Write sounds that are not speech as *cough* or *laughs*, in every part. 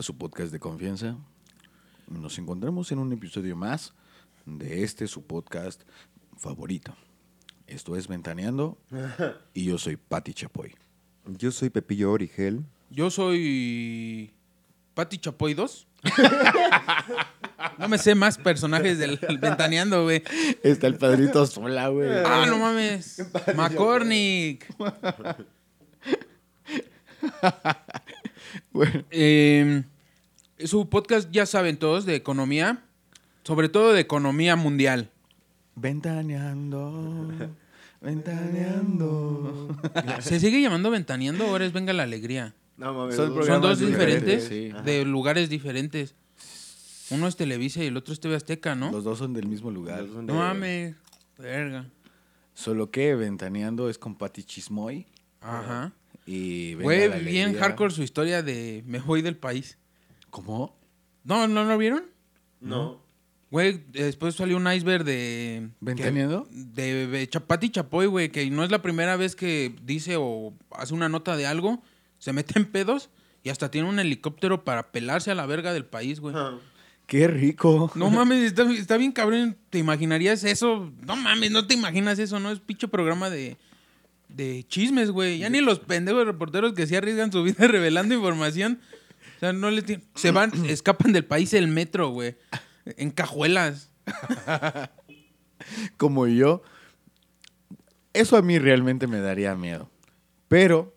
a su podcast de confianza. Nos encontramos en un episodio más de este su podcast favorito. Esto es Ventaneando *laughs* y yo soy Patti Chapoy. Yo soy Pepillo Origel. Yo soy. Pati Chapoy 2. *laughs* no me sé más personajes del Ventaneando, güey. Está el padrito sola, güey. Ah, no mames. McCormick. *laughs* *laughs* Bueno, Eh, su podcast, ya saben todos, de economía. Sobre todo de economía mundial. Ventaneando, ventaneando. *laughs* ¿Se sigue llamando Ventaneando o ahora es Venga la Alegría? No mames. Son Son dos diferentes, diferentes, sí. de lugares diferentes. Uno es Televisa y el otro es TV Azteca, ¿no? Los dos son del mismo lugar. No mames. Verga. Solo que Ventaneando es con Patti Chismoy. Ajá. Y la bien hardcore su historia de Me voy del país. ¿Cómo? ¿No, no lo vieron? No. Güey, después salió un iceberg de... ¿Ventaneando? De, de Chapati Chapoy, güey, que no es la primera vez que dice o hace una nota de algo, se mete en pedos y hasta tiene un helicóptero para pelarse a la verga del país, güey. ¡Qué rico! No *laughs* mames, está, está bien cabrón. ¿Te imaginarías eso? No mames, no te imaginas eso, ¿no? Es pinche programa de, de chismes, güey. Ya ni los pendejos reporteros que se arriesgan su vida *laughs* revelando información. O sea, no les tienen- Se van, *clears throat* escapan del país el metro, güey. En cajuelas. *laughs* como yo, eso a mí realmente me daría miedo. Pero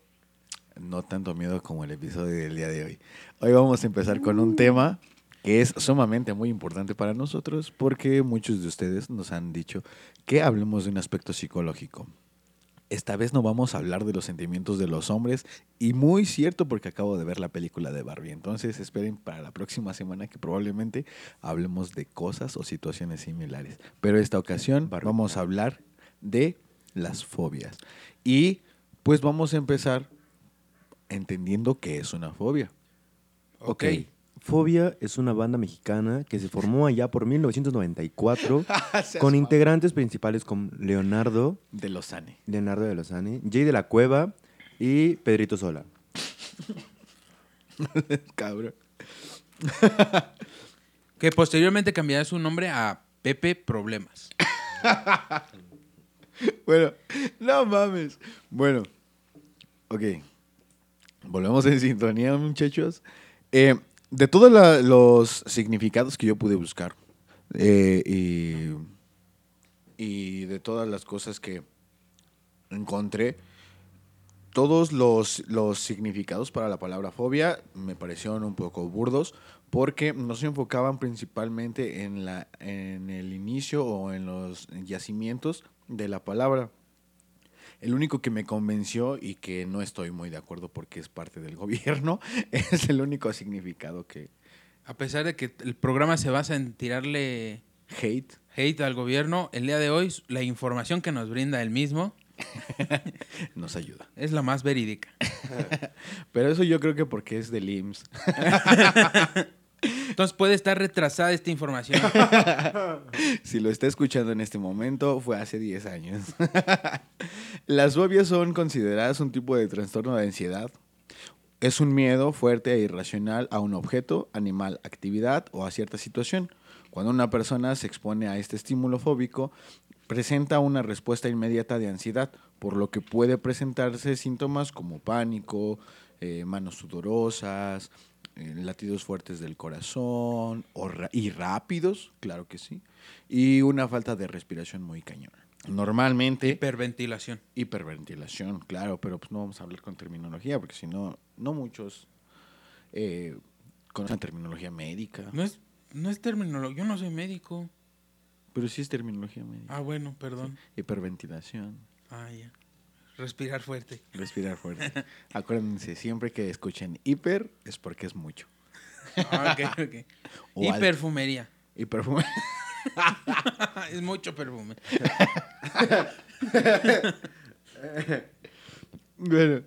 no tanto miedo como el episodio del día de hoy. Hoy vamos a empezar con un tema que es sumamente muy importante para nosotros porque muchos de ustedes nos han dicho que hablemos de un aspecto psicológico. Esta vez no vamos a hablar de los sentimientos de los hombres y muy cierto porque acabo de ver la película de Barbie. Entonces esperen para la próxima semana que probablemente hablemos de cosas o situaciones similares. Pero esta ocasión vamos a hablar de las fobias. Y pues vamos a empezar entendiendo qué es una fobia. Ok. Fobia es una banda mexicana que se formó allá por 1994 *laughs* con integrantes principales como Leonardo, De Lozane. Leonardo de Lozane, Jay de la Cueva y Pedrito Sola. *laughs* Cabrón. *laughs* Que posteriormente cambiará su nombre a Pepe Problemas. Bueno, no mames. Bueno, ok. Volvemos en sintonía, muchachos. Eh, de todos los significados que yo pude buscar eh, y, y de todas las cosas que encontré, todos los, los significados para la palabra fobia me parecieron un poco burdos porque no se enfocaban principalmente en, la, en el inicio o en los yacimientos de la palabra. El único que me convenció y que no estoy muy de acuerdo porque es parte del *laughs* gobierno es el único significado que A pesar de que el programa se basa en tirarle hate hate al gobierno, el día de hoy la información que nos brinda el mismo *laughs* nos ayuda. es la más verídica. *laughs* Pero eso yo creo que porque es del IMSS. Entonces puede estar retrasada esta información. *laughs* Si lo está escuchando en este momento, fue hace 10 años. *laughs* Las fobias son consideradas un tipo de trastorno de ansiedad. Es un miedo fuerte e irracional a un objeto, animal, actividad o a cierta situación. Cuando una persona se expone a este estímulo fóbico, presenta una respuesta inmediata de ansiedad, por lo que puede presentarse síntomas como pánico, eh, manos sudorosas, latidos fuertes del corazón o y rápidos, claro que sí, y una falta de respiración muy cañona. Normalmente, Hiperventilación. hiperventilación, claro, pero pues no vamos a hablar con terminología, porque si no, no muchos eh, conocen terminología médica, No es, no es terminología. Yo no soy médico. pero sí es terminología médica. Ah, bueno, perdón. Hiperventilación, Ah, ya. Respirar fuerte. respirar fuerte. *laughs* Acuérdense, siempre que escuchen hiper es porque es mucho. Ah, ok, ok. *laughs* O y al- perfumería. Y perfume. *laughs* es mucho perfume. Bueno,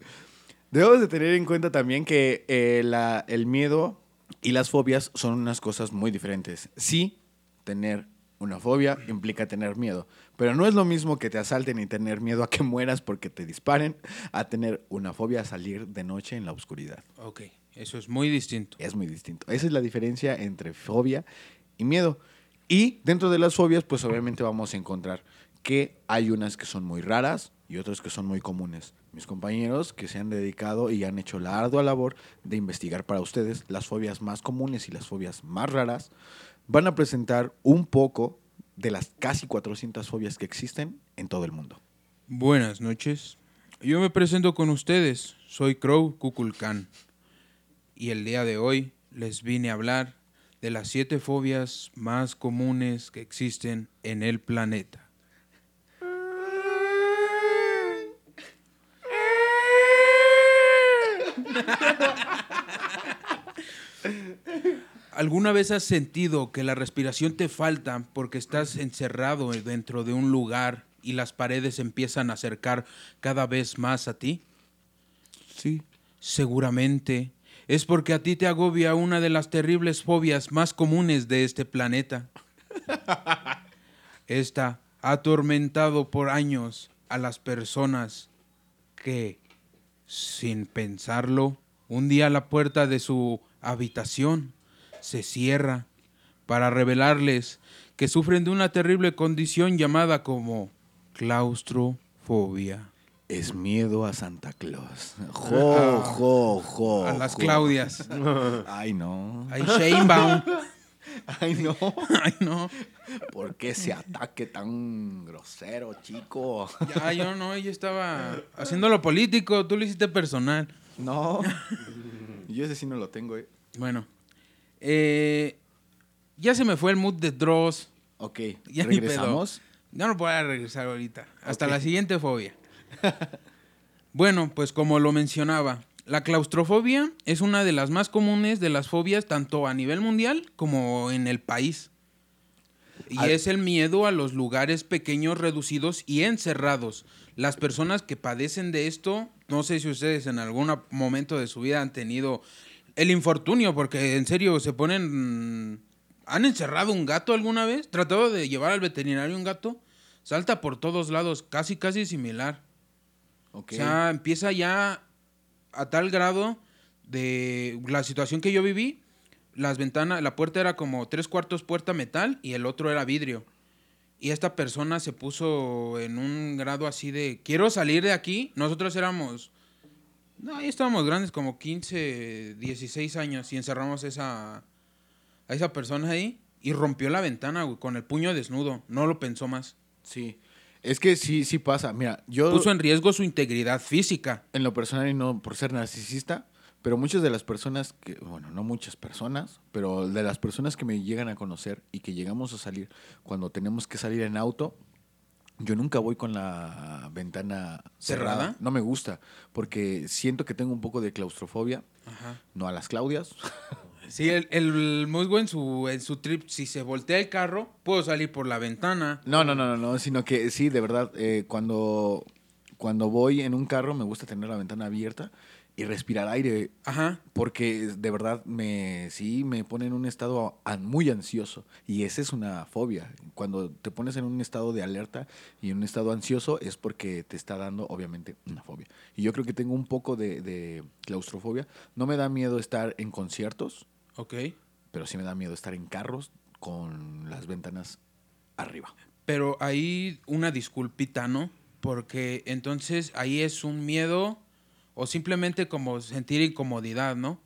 debemos de tener en cuenta también que eh, la- el miedo y las fobias son unas cosas muy diferentes. Sí, tener Una fobia implica tener miedo, pero no es lo mismo que te asalten y tener miedo a que mueras porque te disparen, a tener una fobia a salir de noche en la oscuridad. Ok, eso es muy distinto. Es muy distinto. Esa es la diferencia entre fobia y miedo. Y dentro de las fobias, pues obviamente vamos a encontrar que hay unas que son muy raras y otras que son muy comunes. Mis compañeros que se han dedicado y han hecho la ardua labor de investigar para ustedes las fobias más comunes y las fobias más raras, van a presentar un poco de las casi 400 fobias que existen en todo el mundo. Buenas noches. Yo me presento con ustedes. Soy Crow Kukulkan. Y el día de hoy les vine a hablar de las siete fobias más comunes que existen en el planeta. *laughs* ¿Alguna vez has sentido que la respiración te falta porque estás encerrado dentro de un lugar y las paredes empiezan a acercar cada vez más a ti? Sí. Seguramente es porque a ti te agobia una de las terribles fobias más comunes de este planeta. *laughs* Esta ha atormentado por años a las personas que, sin pensarlo, un día la puerta de su habitación se cierra para revelarles que sufren de una terrible condición llamada como claustrofobia. Es miedo a Santa Claus. Jo, jo, jo. A las jo. Claudias. *laughs* Ay, no. Ay, Shanebaum. *laughs* Ay, no. *laughs* Ay, no. ¿Por qué ese ataque tan grosero, chico? Ya, yo no, yo estaba haciendo lo político, tú lo hiciste personal. No. Yo ese sí no lo tengo, eh. Bueno, eh, ya se me fue el mood de Dross. Ok. Ya ni ¿Regresamos? Ya no puedo regresar ahorita. Hasta la siguiente fobia. *laughs* bueno, pues como lo mencionaba, la claustrofobia es una de las más comunes de las fobias tanto a nivel mundial como en el país. Y Al- es el miedo a los lugares pequeños, reducidos y encerrados. Las personas que padecen de esto, no sé si ustedes en algún momento de su vida han tenido el infortunio, porque en serio se ponen... ¿Han encerrado un gato alguna vez? ¿Tratado de llevar al veterinario un gato? Salta por todos lados, casi, casi similar. Ok. O sea, empieza ya a tal grado de la situación que yo viví. Las ventanas, la puerta era como tres cuartos puerta metal y el otro era vidrio. Y esta persona se puso en un grado así de, quiero salir de aquí. Nosotros éramos, no, ahí estábamos grandes, como 15, 16 años y encerramos esa, a esa persona ahí y rompió la ventana güey, con el puño desnudo. No lo pensó más. Sí. Es que sí, sí pasa. Mira, yo Puso en riesgo su integridad física. en lo personal y no por ser narcisista, pero muchas de las personas que, bueno, no muchas personas, pero de las personas que me llegan a conocer y que llegamos a salir cuando tenemos que salir en auto, yo nunca voy con la ventana cerrada. ¿Cerrada? No me gusta, porque siento que tengo un poco de claustrofobia, Ajá. no a las Claudias. *laughs* Sí, el, el musgo en su, en su trip, si se voltea el carro, puedo salir por la ventana. No, no, no, no, no, sino que sí, de verdad, eh, cuando, cuando voy en un carro me gusta tener la ventana abierta y respirar aire, Ajá. porque de verdad me sí me pone en un estado muy ansioso y esa es una fobia. Cuando te pones en un estado de alerta y en un estado ansioso es porque te está dando obviamente una fobia. Y yo creo que tengo un poco de, de claustrofobia. No me da miedo estar en conciertos, Ok. pero sí me da miedo estar en carros con las ventanas arriba. Pero ahí una disculpita, ¿no? Porque entonces ahí es un miedo o simplemente como sentir incomodidad, ¿no?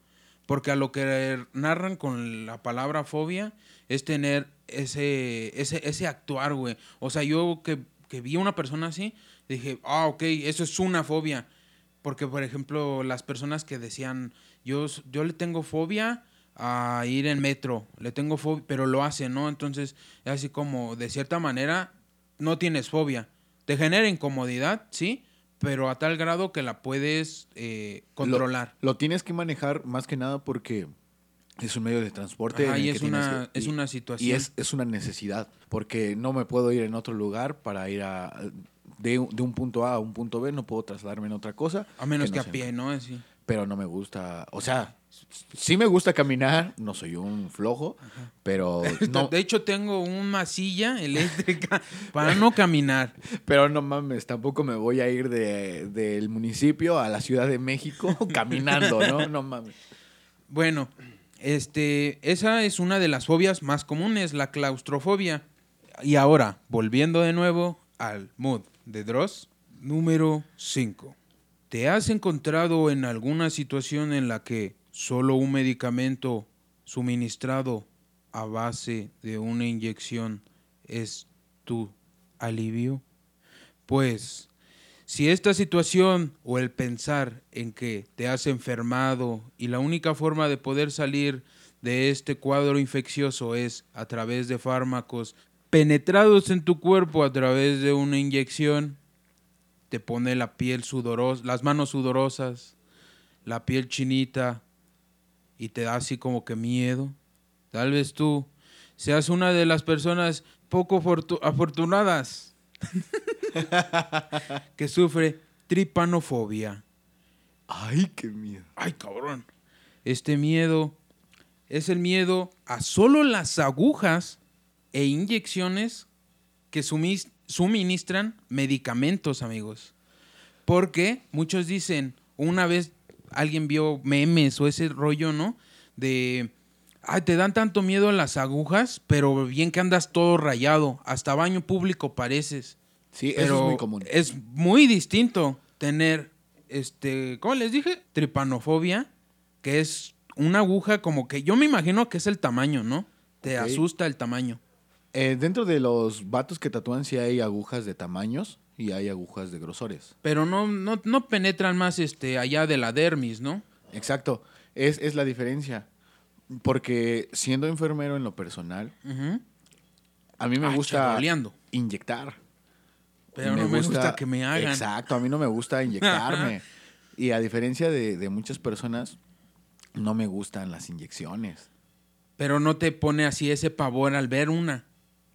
Porque a lo que narran con la palabra fobia es tener ese, ese, ese actuar, güey. O sea, yo que, que vi a una persona así, dije, ah, ok, eso es una fobia. Porque, por ejemplo, las personas que decían, yo, yo le tengo fobia a ir en metro, le tengo fobia, pero lo hace, ¿no? Entonces, es así como, de cierta manera, no tienes fobia. Te genera incomodidad, sí, pero a tal grado que la puedes eh, controlar. Lo, lo tienes que manejar más que nada porque es un medio de transporte. Ajá, y es una, que- es y- una situación. Y es, es una necesidad, porque no me puedo ir en otro lugar para ir a... De, un- de un punto A a un punto B, no puedo trasladarme en otra cosa. a menos que, no a pie, ¿no? Así. Pero no me gusta, o sea, Sí me gusta caminar, no soy un flojo, pero *laughs* no, De hecho, tengo una silla eléctrica para no caminar. *laughs* pero no mames, tampoco me voy a ir de- del municipio a la Ciudad de México *laughs* caminando, ¿no? No mames. Bueno, este, esa es una de las fobias más comunes, la claustrofobia. Y ahora, volviendo de nuevo al mood de Dross, número 5. ¿Te has encontrado en alguna situación en la que solo un medicamento suministrado a base de una inyección es tu alivio? Pues, si esta situación o el pensar en que te has enfermado y la única forma de poder salir de este cuadro infeccioso es a través de fármacos penetrados en tu cuerpo a través de una inyección, te pone la piel sudorosa, las manos sudorosas, la piel chinita y te da así como que miedo. Tal vez tú seas una de las personas poco fortu- afortunadas *laughs* que sufre tripanofobia. Ay, qué miedo. Ay, cabrón. Este miedo es el miedo a solo las agujas e inyecciones que suministran medicamentos, amigos. Porque muchos dicen, una vez alguien vio memes o ese rollo, ¿no? De, ay, te dan tanto miedo las agujas, pero bien que andas todo rayado, hasta baño público pareces. Sí, Pero eso es muy común. Es muy distinto tener, este, ¿cómo les dije? Tripanofobia, que es una aguja como que yo me imagino que es el tamaño, ¿no? Te asusta el tamaño. Eh, dentro de los vatos que tatúan sí hay agujas de tamaños y hay agujas de grosores. Pero no, no, no penetran más este, allá de la dermis, ¿no? Exacto, es, es la diferencia. Porque siendo enfermero en lo personal, a mí me Ah, gusta charoleando. inyectar. Pero no me gusta que me hagan. Exacto, a mí no me gusta *laughs* inyectarme. y a diferencia de, de muchas personas, no me gustan las inyecciones. Pero no te pone así ese pavor al ver una.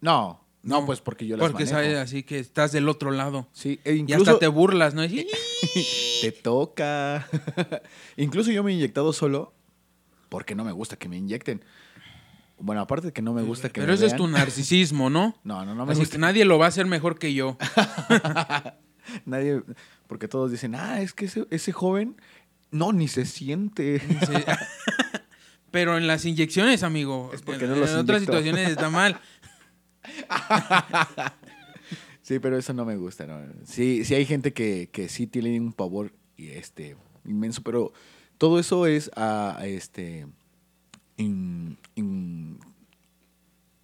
No, no, pues porque yo las Porque manejo. sabes así que estás del otro lado. Sí, e Y incluso hasta te burlas, ¿no? Y- *laughs* te toca. *laughs* incluso yo me he inyectado solo porque no me gusta que me inyecten. Bueno, aparte de que no me gusta que Pero me ese es tu narcisismo, ¿no? *laughs* No, no, no me Así gusta. que nadie lo va a hacer mejor que yo. Nadie, porque todos dicen, ah, es que ese, ese joven, no, ni se siente. Pero en las inyecciones, amigo. Es porque en, no los en otras situaciones está mal. *laughs* Sí, pero eso no me gusta, ¿no? Sí, sí hay gente que, que sí tiene un pavor y este, inmenso, pero todo eso es este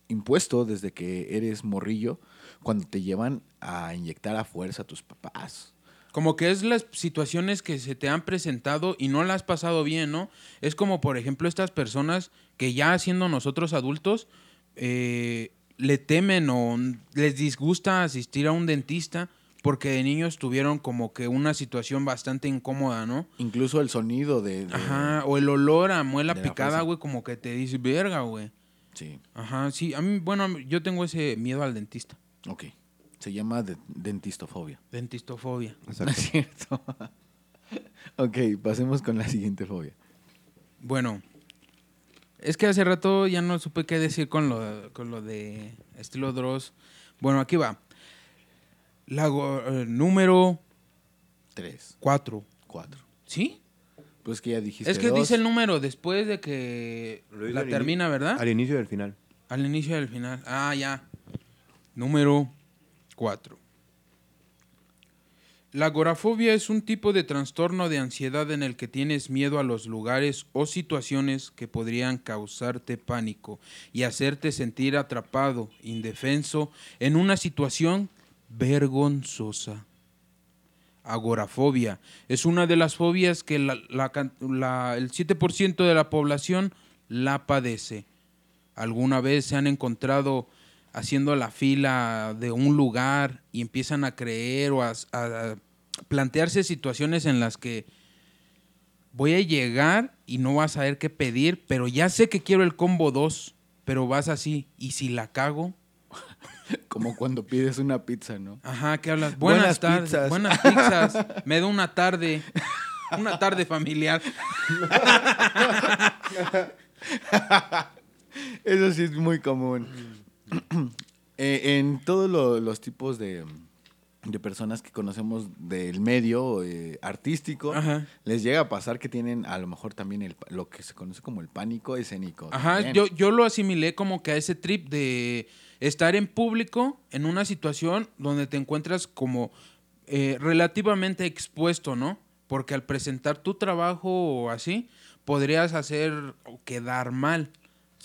impuesto desde que eres morrillo cuando te llevan a inyectar a fuerza a tus papás. Como que es las situaciones que se te han presentado y no las has pasado bien, ¿no? Es como, por ejemplo, estas personas que ya siendo nosotros adultos, eh, le temen o les disgusta asistir a un dentista porque de niños tuvieron como que una situación bastante incómoda, ¿no? Incluso el sonido de... de- Ajá, o el olor a muela picada, güey, como que te dice, verga, güey. Sí, Ajá, sí, a mí, bueno, yo tengo ese miedo al dentista. ok. Se llama de- dentistofobia. Dentistofobia. No *laughs* es cierto. *laughs* ok, pasemos con la siguiente fobia. Bueno, es que hace rato ya no supe qué decir con lo, con lo de estilo Dross. Bueno, aquí va. La eh, número Tres, 4. cuatro. ¿Sí? Pues que ya dijiste Es que dos. dice el número después de que la termina, ¿verdad? Al inicio al final. Al inicio al final. Ah, ya. Número 4. La agorafobia es un tipo de trastorno de ansiedad en el que tienes miedo a los lugares o situaciones que podrían causarte pánico y hacerte sentir atrapado, indefenso, en una situación vergonzosa. Agorafobia es una de las fobias que el 7% de la población la padece. ¿Alguna vez se han encontrado haciendo la fila de un lugar y empiezan a creer o a, a plantearse situaciones en las que voy a llegar y no vas a saber qué pedir, pero ya sé que quiero el combo 2, pero vas así, ¿y si la cago? *laughs* Como cuando pides una pizza, ¿no? Ajá, ¿qué hablas? Buenas Buenas, tardes, pizzas. buenas pizzas, *laughs* me da una tarde. Una tarde familiar. *laughs* Eso sí es muy común. *clears throat* Eh, en todos lo- los tipos de, de personas que conocemos del medio eh, artístico, Ajá. les llega a pasar que tienen a lo mejor también el, lo que se conoce como el pánico escénico. Ajá, también. yo, yo lo asimilé como que a ese trip de estar en público en una situación donde te encuentras como eh, relativamente expuesto, ¿no? Porque al presentar tu trabajo o así, podrías hacer o quedar mal,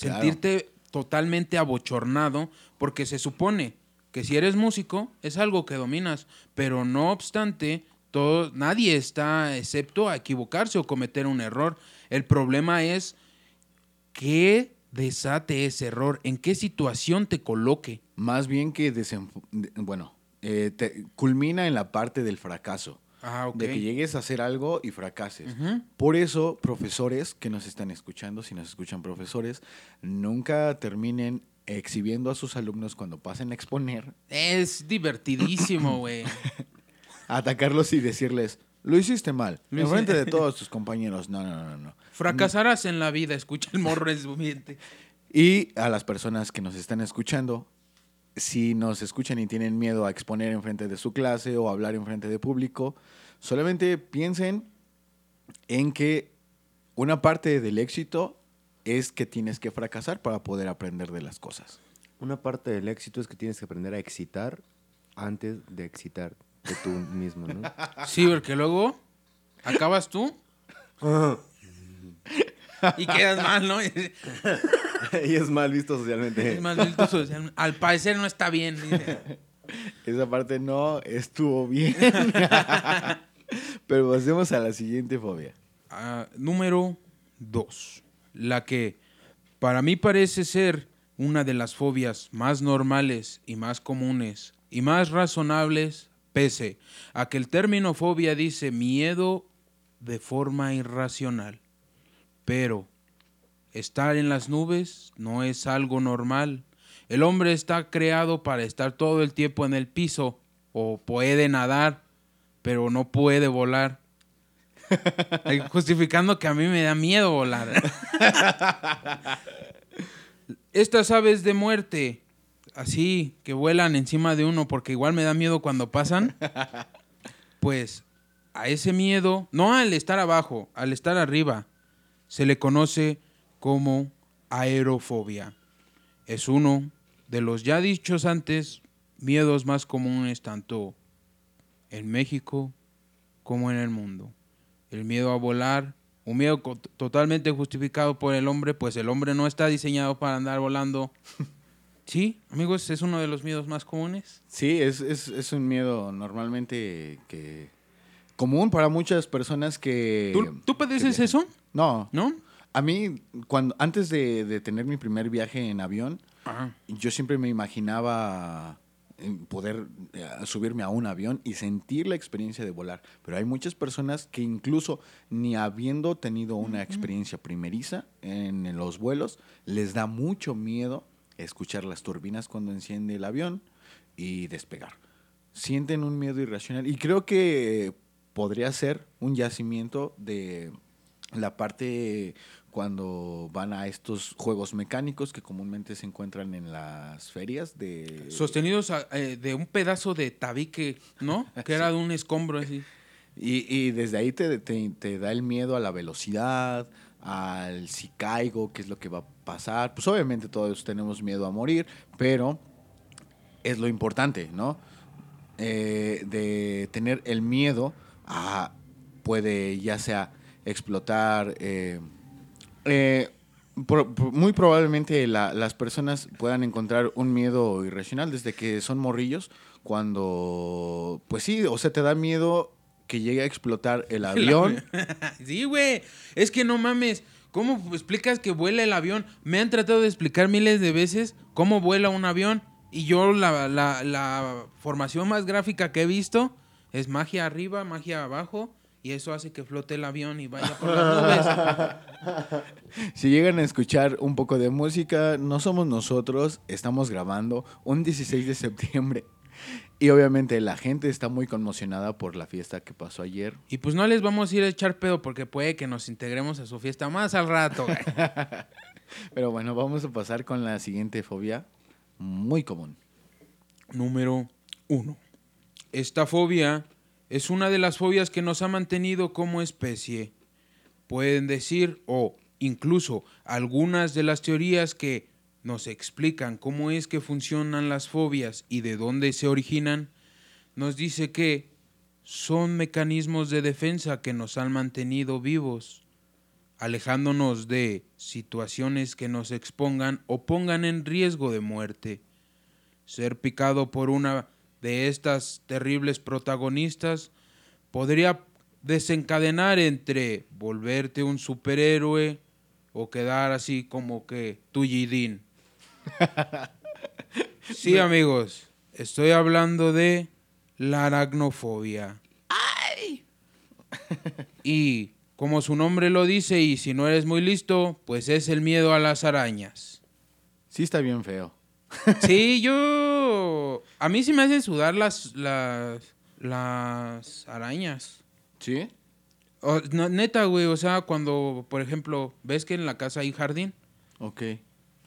Claro. sentirte totalmente abochornado, porque se supone que si eres músico es algo que dominas, pero no obstante, todo, nadie está excepto a equivocarse o cometer un error. El problema es qué desate ese error, en qué situación te coloque. Más bien que bueno, eh, te- culmina en la parte del fracaso. Ah. De que llegues a hacer algo y fracases. Por eso, profesores que nos están escuchando, si nos escuchan profesores, nunca terminen exhibiendo a sus alumnos cuando pasen a exponer, Es divertidísimo, *coughs* güey. atacarlos y decirles, lo hiciste mal, en frente de *laughs* todos tus compañeros. No, no, no, no. Fracasarás en la vida, escucha el morro en su mente. Y a las personas que nos están escuchando, si nos escuchan y tienen miedo a exponer en frente de su clase o hablar en frente de público, solamente piensen en que una parte del éxito es que tienes que fracasar para poder aprender de las cosas. Una parte del éxito es que tienes que aprender a excitar antes de excitar de tú *laughs* mismo, ¿no? Sí, porque luego acabas tú *laughs* y quedas mal, ¿no? *laughs* *laughs* y es mal visto socialmente. Es más visto social. Al parecer no está bien. dice. *laughs* Esa parte no estuvo bien. *laughs* Pero pasemos a la siguiente fobia. Ah, número dos. La que para mí parece ser una de las fobias más normales y más comunes y más razonables, pese a que el término fobia dice miedo de forma irracional. Pero estar en las nubes no es algo normal. El hombre está creado para estar todo el tiempo en el piso o puede nadar, pero no puede volar. *laughs* Justificando que a mí me da miedo volar. *laughs* Estas aves de muerte, así, que vuelan encima de uno porque igual me da miedo cuando pasan, *laughs* pues a ese miedo, no al estar abajo, al estar arriba, se le conoce como aerofobia. Es uno de los ya dichos antes miedos más comunes tanto en México como en el mundo. El miedo a volar, un miedo totalmente justificado por el hombre, pues el hombre no está diseñado para andar volando. *laughs* Sí, amigos, es uno de los miedos más comunes. Sí, es, es, es un miedo normalmente que común para muchas personas que... ¿Tú, tú padeces que- eso? No, ¿No? A mí, cuando, antes de, de tener mi primer viaje en avión, Ajá. yo siempre me imaginaba eh, poder eh, subirme a un avión y sentir la experiencia de volar. Pero hay muchas personas que incluso ni habiendo tenido una experiencia primeriza en los vuelos, les da mucho miedo escuchar las turbinas cuando enciende el avión y despegar. Sienten un miedo irracional y creo que podría ser un yacimiento de la parte cuando van a estos juegos mecánicos que comúnmente se encuentran en las ferias de... Sostenidos a- eh, de un pedazo de tabique, ¿no? *laughs* Que era de un escombro así. Y, y desde ahí te, te- te da el miedo a la velocidad, al si caigo, qué es lo que va a pasar. Pues obviamente todos tenemos miedo a morir, pero es lo importante, ¿no? Eh, de tener el miedo a, puede ya sea explotar, eh, eh, pro- muy probablemente la- las personas puedan encontrar un miedo irracional desde que son morrillos, cuando, pues sí, o sea, te da miedo que llegue a explotar el *laughs* avión. *laughs* sí, güey. Es que no mames. ¿Cómo explicas que vuela el avión? Me han tratado de explicar miles de veces cómo vuela un avión. Y yo la, la- la formación más gráfica que he visto es magia arriba, magia abajo. Y eso hace que flote el avión y vaya por las nubes. *laughs* Si llegan a escuchar un poco de música, no somos nosotros, estamos grabando un 16 de septiembre y obviamente la gente está muy conmocionada por la fiesta que pasó ayer. Y pues no les vamos a ir a echar pedo porque puede que nos integremos a su fiesta más al rato. *laughs* Pero bueno, vamos a pasar con la siguiente fobia, muy común. Número uno. Esta fobia es una de las fobias que nos ha mantenido como especie. Pueden decir, o incluso algunas de las teorías que nos explican cómo es que funcionan las fobias y de dónde se originan, nos dice que son mecanismos de defensa que nos han mantenido vivos, alejándonos de situaciones que nos expongan o pongan en riesgo de muerte. Ser picado por una de estas terribles protagonistas podría desencadenar entre volverte un superhéroe o quedar así como que tullidín. *laughs* Sí, amigos, estoy hablando de la aracnofobia. Y como su nombre lo dice, y si no eres muy listo, pues es el miedo a las arañas. Sí está bien feo. Sí, *laughs* yo. A mí sí me hacen sudar las. las. las arañas. ¿Sí? O- no, neta, güey, o sea, cuando, por ejemplo, ves que en la casa hay jardín. Ok.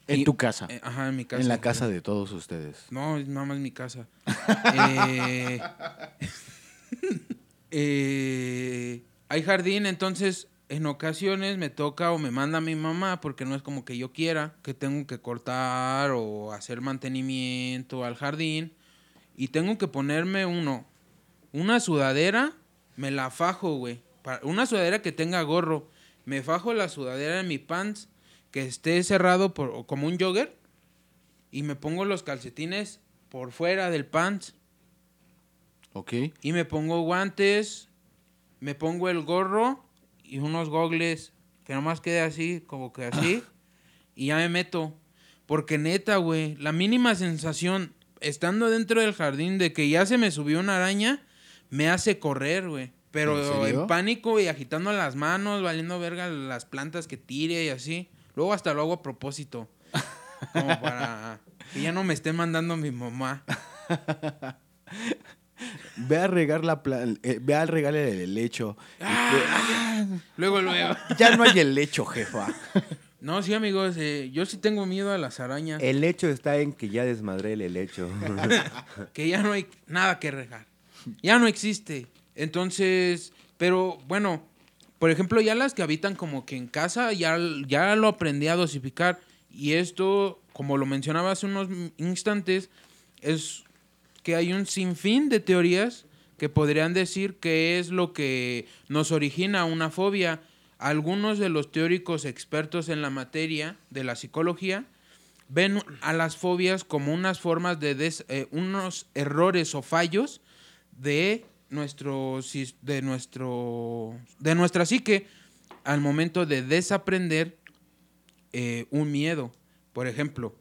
En Y- tu casa. eh, ajá, en mi casa. en la casa de todos ustedes. No, es nada más mi casa. *laughs* Eh, *laughs* eh, hay jardín, entonces en ocasiones me toca o me manda mi mamá, porque no es como que yo quiera, que tengo que cortar o hacer mantenimiento al jardín. Y tengo que ponerme uno, una sudadera, me la fajo, güey. Una sudadera que tenga gorro. Me fajo la sudadera en mi pants, que esté cerrado por, como un jogger y me pongo los calcetines por fuera del pants Ok. y me pongo guantes, me pongo el gorro y unos gogles que nomás quede así, como que así, *laughs* y ya me meto. Porque neta, güey, la mínima sensación estando dentro del jardín de que ya se me subió una araña, me hace correr, güey. Pero ¿En pánico y agitando las manos, valiendo verga las plantas que tire y así. Luego hasta lo hago a propósito. Como para que ya no me esté mandando mi mamá. *laughs* Ve a regar la pla- eh, ve a regar el helecho. Luego, luego. Ya no hay helecho, jefa. No, sí, amigos, eh, yo sí tengo miedo a las arañas. El hecho está en que ya desmadré el helecho. *laughs* Que ya no hay nada que regar. Ya no existe. Entonces, pero bueno, por ejemplo, ya las que habitan como que en casa, ya, ya lo aprendí a dosificar. Y esto, como lo mencionaba hace unos instantes, es que hay un sinfín de teorías que podrían decir que es lo que nos origina una fobia. Algunos de los teóricos expertos en la materia de la psicología ven a las fobias como unas formas de des- eh, unos errores o fallos de nuestro de nuestro de nuestra psique al momento de desaprender eh, un miedo. Por ejemplo,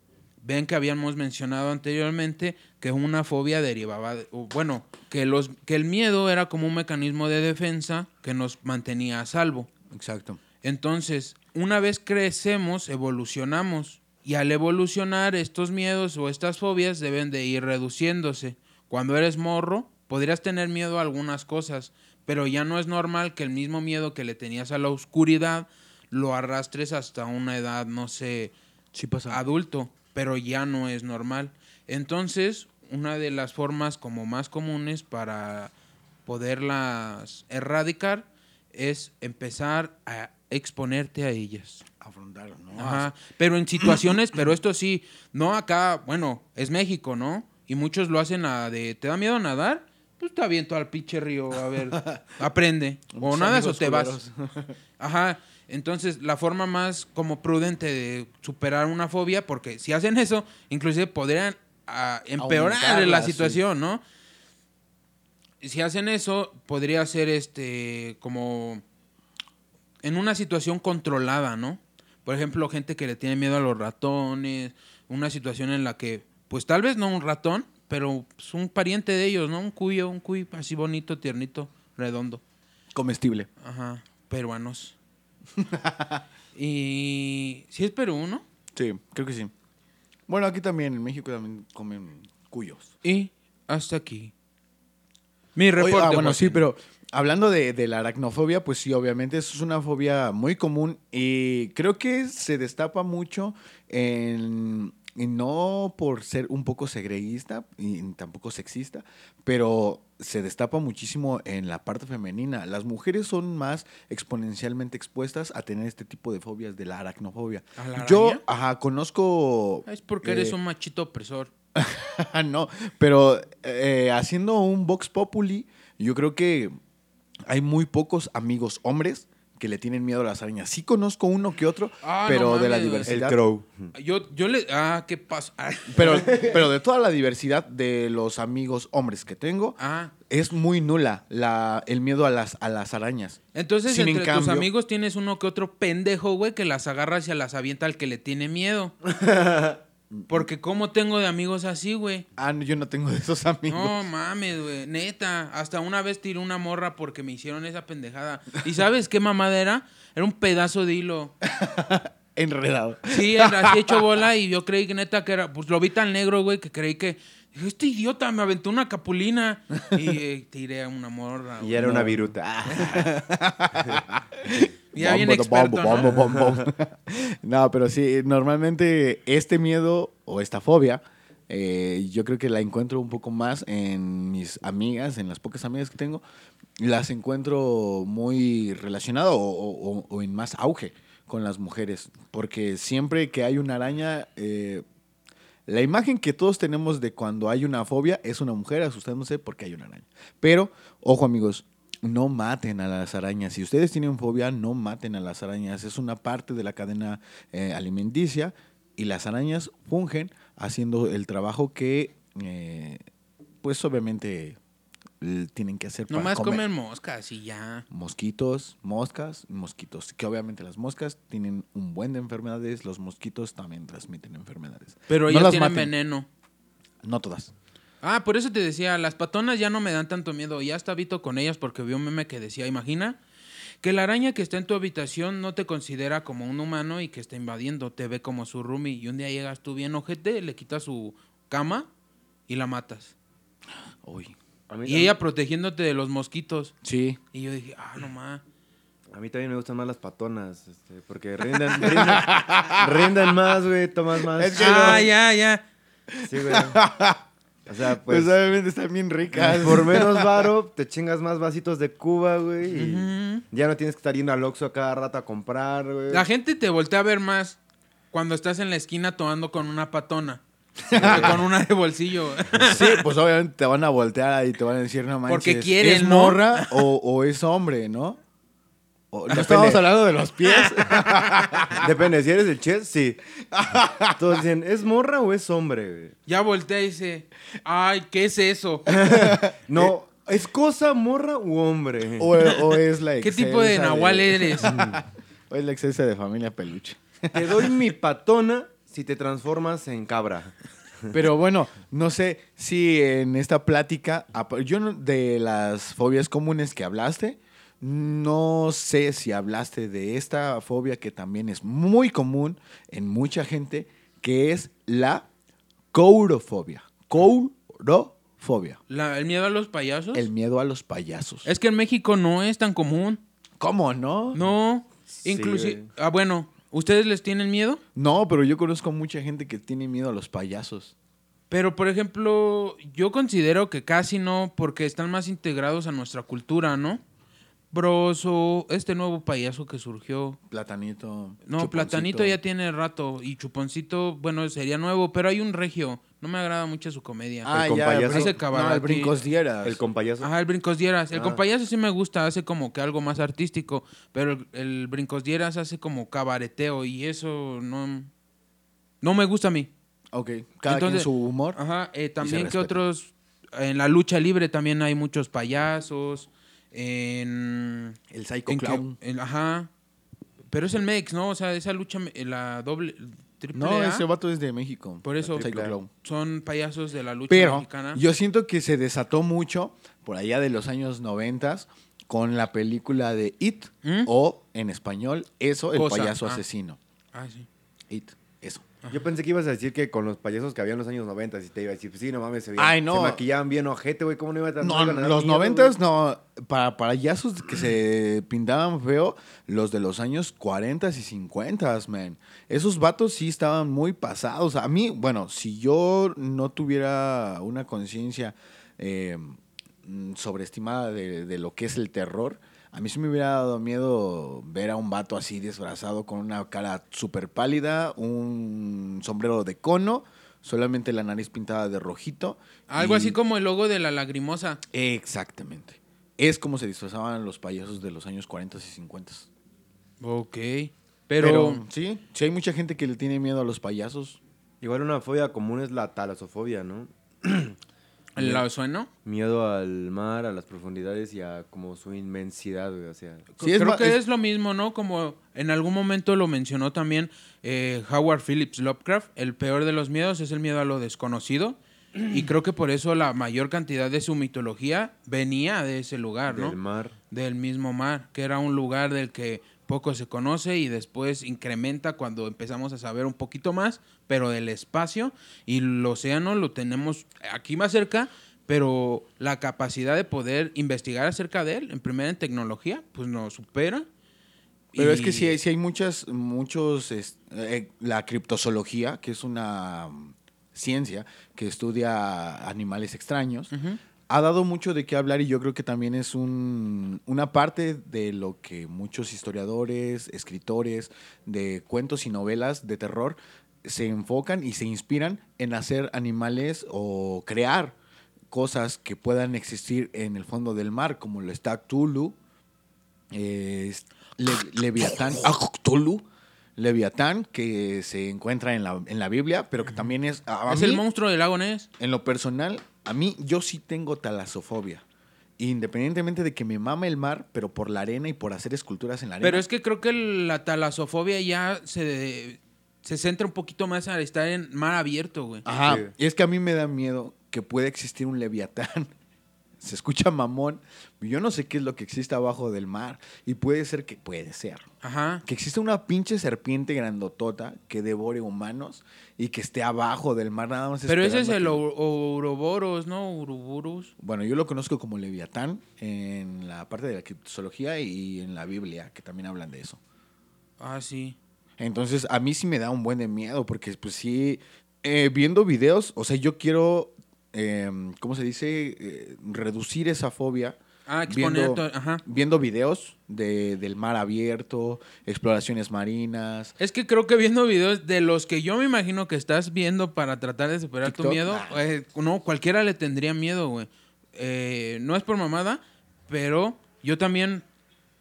ven que habíamos mencionado anteriormente que una fobia derivaba, de- bueno, que, los, que el miedo era como un mecanismo de defensa que nos mantenía a salvo. Exacto. Entonces, una vez crecemos, evolucionamos. Y al evolucionar, estos miedos o estas fobias deben de ir reduciéndose. Cuando eres morro, podrías tener miedo a algunas cosas, pero ya no es normal que el mismo miedo que le tenías a la oscuridad lo arrastres hasta una edad, no sé, Sí pasa. adulto, pero ya no es normal. Entonces, una de las formas como más comunes para poderlas erradicar es empezar a exponerte a ellas. Afrontarlo, ¿no? Ajá. Pero en situaciones, pero esto sí, no acá, bueno, es México, ¿no? Y muchos lo hacen a de, ¿te da miedo nadar? Pues te aviento al pinche río, a ver, *laughs* aprende. O nadas o te vas. *laughs* Ajá. Entonces, la forma más como prudente de superar una fobia, porque si hacen eso, inclusive podrían ah, empeorar Aumentarla, la sí. situación, ¿no? Si hacen eso, podría ser este como en una situación controlada, ¿no? Por ejemplo, gente que le tiene miedo a los ratones, una situación en la que, pues tal vez no un ratón, pero es un pariente de ellos, ¿no? Un cuyo, un cuy así bonito, tiernito, redondo. Comestible. Ajá, peruanos. *laughs* y si es Perú, ¿no? Sí, creo que sí. Bueno, aquí también, en México también comen cuyos. Y Hasta aquí. Mi Oye, reporte. ah, bueno, Joaquín. sí, pero hablando de, de la aracnofobia, pues sí, obviamente eso es una fobia muy común y creo que se destapa mucho en, y no por ser un poco segreguista y tampoco sexista, pero se destapa muchísimo en la parte femenina. Las mujeres son más exponencialmente expuestas a tener este tipo de fobias de la aracnofobia. ¿A la Yo, ajá, conozco... Es porque eres eh, un machito opresor. *laughs* no, pero eh, haciendo un Vox Populi, yo creo que hay muy pocos amigos hombres que le tienen miedo a las arañas. Sí conozco uno que otro, Ah, pero no de la mames. El diversidad. crow. Yo, yo le. Ah, ¿qué pasa? Ah, Pero, *laughs* pero de toda la diversidad de los amigos hombres que tengo, Ah, es muy nula la, el miedo a las, a las arañas. entonces Sin en entre tus amigos tienes uno que otro pendejo, güey, que las agarra y se las avienta al que le tiene miedo. *laughs* Porque ¿cómo tengo de amigos así, güey? Ah, no, yo no tengo de esos amigos. No mames, güey. Neta. Hasta una vez tiré una morra porque me hicieron esa pendejada. ¿Y sabes qué mamada era? Era un pedazo de hilo. *laughs* Enredado. Sí, era así hecho bola y yo creí que neta que era. Pues lo vi tan negro, güey, que creí que. Dije, este idiota me aventó una capulina. Y eh, tiré a una morra. Y era No. una viruta. *laughs* Ya bien Bombo, experto, bombo, ¿no? bombo, bombo. No, pero sí, normalmente este miedo o esta fobia, eh, yo creo que la encuentro un poco más en mis amigas, en las pocas amigas que tengo, las encuentro muy relacionado o, o- o en más auge con las mujeres, porque siempre que hay una araña, eh, la imagen que todos tenemos de cuando hay una fobia es una mujer asustándose porque hay una araña. Pero, ojo amigos, no maten a las arañas. Si ustedes tienen fobia, no maten a las arañas. Es una parte de la cadena eh, alimenticia y las arañas fungen haciendo el trabajo que, eh, pues obviamente, tienen que hacer para Nomás comer. comen moscas y ya. Mosquitos, moscas, mosquitos. Que obviamente las moscas tienen un buen de enfermedades, los mosquitos también transmiten enfermedades. Pero No ellas las tienen maten. veneno. No todas. Ah, por eso te decía, las patonas ya no me dan tanto miedo. Ya está Vito con ellas porque vio un meme que decía, imagina que la araña que está en tu habitación no te considera como un humano y que está invadiendo, te ve como su roomie y un día llegas tú bien ojete, le quitas su cama y la matas. Uy. A mí, Y ella protegiéndote de los mosquitos. Sí. Y yo dije, ah, no más. a mí también me gustan más las patonas. este, porque rindan, rindan, rindan más, güey. Tomas más. Es que Ah, no. ya, ya. Sí, güey. O sea, Pues, pues. obviamente están bien ricas. por menos varo, te chingas más vasitos de Cuba, güey. y. Ya no tienes que estar yendo al Oxxo a cada rato a comprar, güey. La gente te voltea a ver más cuando estás en la esquina tomando con una patona. Con una de bolsillo. *laughs* Sí, pues obviamente te van a voltear y te van a decir, no manches. Porque quieren, ¿Es ¿no? morra o, o es hombre, no? O- no estábamos hablando de los pies. *laughs* Depende, si eres el chef, sí. Todos dicen, ¿es morra o es hombre, güey? Ya voltea y dice, ay, ¿qué es eso? *laughs* No, ¿es cosa, morra u hombre? o, o es la ¿Qué tipo de nahual eres? O es la exceso de familia peluche. Te doy mi patona si te transformas en cabra. *laughs* Pero bueno, no sé si en esta plática, yo no- de las fobias comunes que hablaste, no sé si hablaste de esta fobia que también es muy común en mucha gente, que es la courofobia. Courofobia. La- ¿El miedo a los payasos? El miedo a los payasos. Es que en México no es tan común. ¿Cómo no? No. Sí, Inclusive. ah, bueno. ¿Ustedes les tienen miedo? No, pero yo conozco mucha gente que tiene miedo a los payasos. Pero, por ejemplo, yo considero que casi no, porque están más integrados a nuestra cultura, ¿no? Broso, este nuevo payaso que surgió. Platanito. No, Chuponcito. Platanito ya tiene rato y Chuponcito, bueno, sería nuevo, pero hay un regio. No me agrada mucho su comedia. Ah, El ya, compayazo. Hace no, cabaret. el brincos dieras. El compayazo. Ajá, el Brincos Dieras. El Ah. compayazo sí me gusta, hace como que algo más artístico, pero el, el Brincos Dieras hace como cabareteo y eso no, no me gusta a mí. Ok, cada quien Entonces- su humor. Ajá, eh, también que otros, en la lucha libre también hay muchos payasos, en... El Psycho en que- Clown. en- ajá, pero es el Mex, ¿no? O sea, esa lucha, la doble, triple No, A, ese vato es de México. Por eso- son payasos de la lucha Pero mexicana. yo siento que se desató mucho por allá de los años noventas con la película de It ¿Mm? o en español, eso, el Cosa, payaso ah. asesino. Ah, sí. It, eso. Yo pensé que ibas a decir que con los payasos que había en los años 90, y te iba a decir, pues sí, no mames, se, veían- Ay, no. se maquillaban bien ojete, güey, ¿cómo no iba a No, dar los miedo, noventas güey? no. Para payasos que se pintaban feo, los de los años 40 y 50, man. Esos vatos sí estaban muy pasados. A mí, bueno, si yo no tuviera una conciencia eh, mm, sobreestimada de, de lo que es el terror, a mí sí me hubiera dado miedo ver a un vato así disfrazado con una cara súper pálida, un sombrero de cono, solamente la nariz pintada de rojito. Algo y- así como el logo de la lagrimosa. Exactamente. Es como se disfrazaban los payasos de los años 40 y 50. Ok. Pero, Pero, sí, sí hay mucha gente que le tiene miedo a los payasos. Igual una fobia común es la talasofobia, ¿no? *clears throat* ¿la suena? Miedo al mar, a las profundidades y a como su inmensidad, güey, o sea... Sí, es Creo que es- es... lo mismo, ¿no? Como en algún momento lo mencionó también eh, Howard Phillips Lovecraft, el peor de los miedos es el miedo a lo desconocido. Y *clears throat* creo que por eso la mayor cantidad de su mitología venía de ese lugar, ¿no? Del mar. Del mismo mar, que era un lugar del que poco se conoce y después incrementa cuando empezamos a saber un poquito más, pero del espacio y el océano lo tenemos aquí más cerca, pero la capacidad de poder investigar acerca de él, en primera en tecnología, pues nos supera. Pero Y- es que sí, hay- sí hay muchas, muchos, es- eh, la criptozoología, que es una mm, ciencia que estudia animales extraños. Ha dado mucho de qué hablar y yo creo que también es un, una parte de lo que muchos historiadores, escritores de cuentos y novelas de terror se enfocan y se inspiran en hacer animales o crear cosas que puedan existir en el fondo del mar, como lo está Cthulhu, eh, Le- Leviatán, ah, Cthulhu, Leviatán, que se encuentra en la, en la Biblia, pero que también es... a es mí- el monstruo del lago Ness. en lo personal, a mí yo sí tengo talasofobia. Independientemente de que me mame el mar, pero por la arena y por hacer esculturas en la arena. Pero es que creo que la talasofobia ya se, se centra un poquito más a estar en mar abierto, güey. Ajá. Sí. Y es que a mí me da miedo que pueda existir un leviatán. *laughs* Se escucha mamón. Yo no sé qué es lo que existe abajo del mar. Y puede ser que, puede ser, Ajá. que exista una pinche serpiente grandotota que devore humanos y que esté abajo del mar nada más. Pero ese es el que- Ouroboros, ¿no? Ouroboros. Bueno, yo lo conozco como Leviatán en la parte de la criptozoología y en la Biblia, que también hablan de eso. Ah, sí. Entonces, a mí sí me da un buen de miedo, porque pues sí, eh, viendo videos, o sea, yo quiero, eh, ¿cómo se dice? Eh, reducir esa fobia. Ah, exponer viendo, ajá. viendo videos de, del mar abierto, exploraciones marinas. Es que creo que viendo videos de los que yo me imagino que estás viendo para tratar de superar tu miedo, eh, no, cualquiera le tendría miedo, güey. Eh, no es por mamada, pero yo también,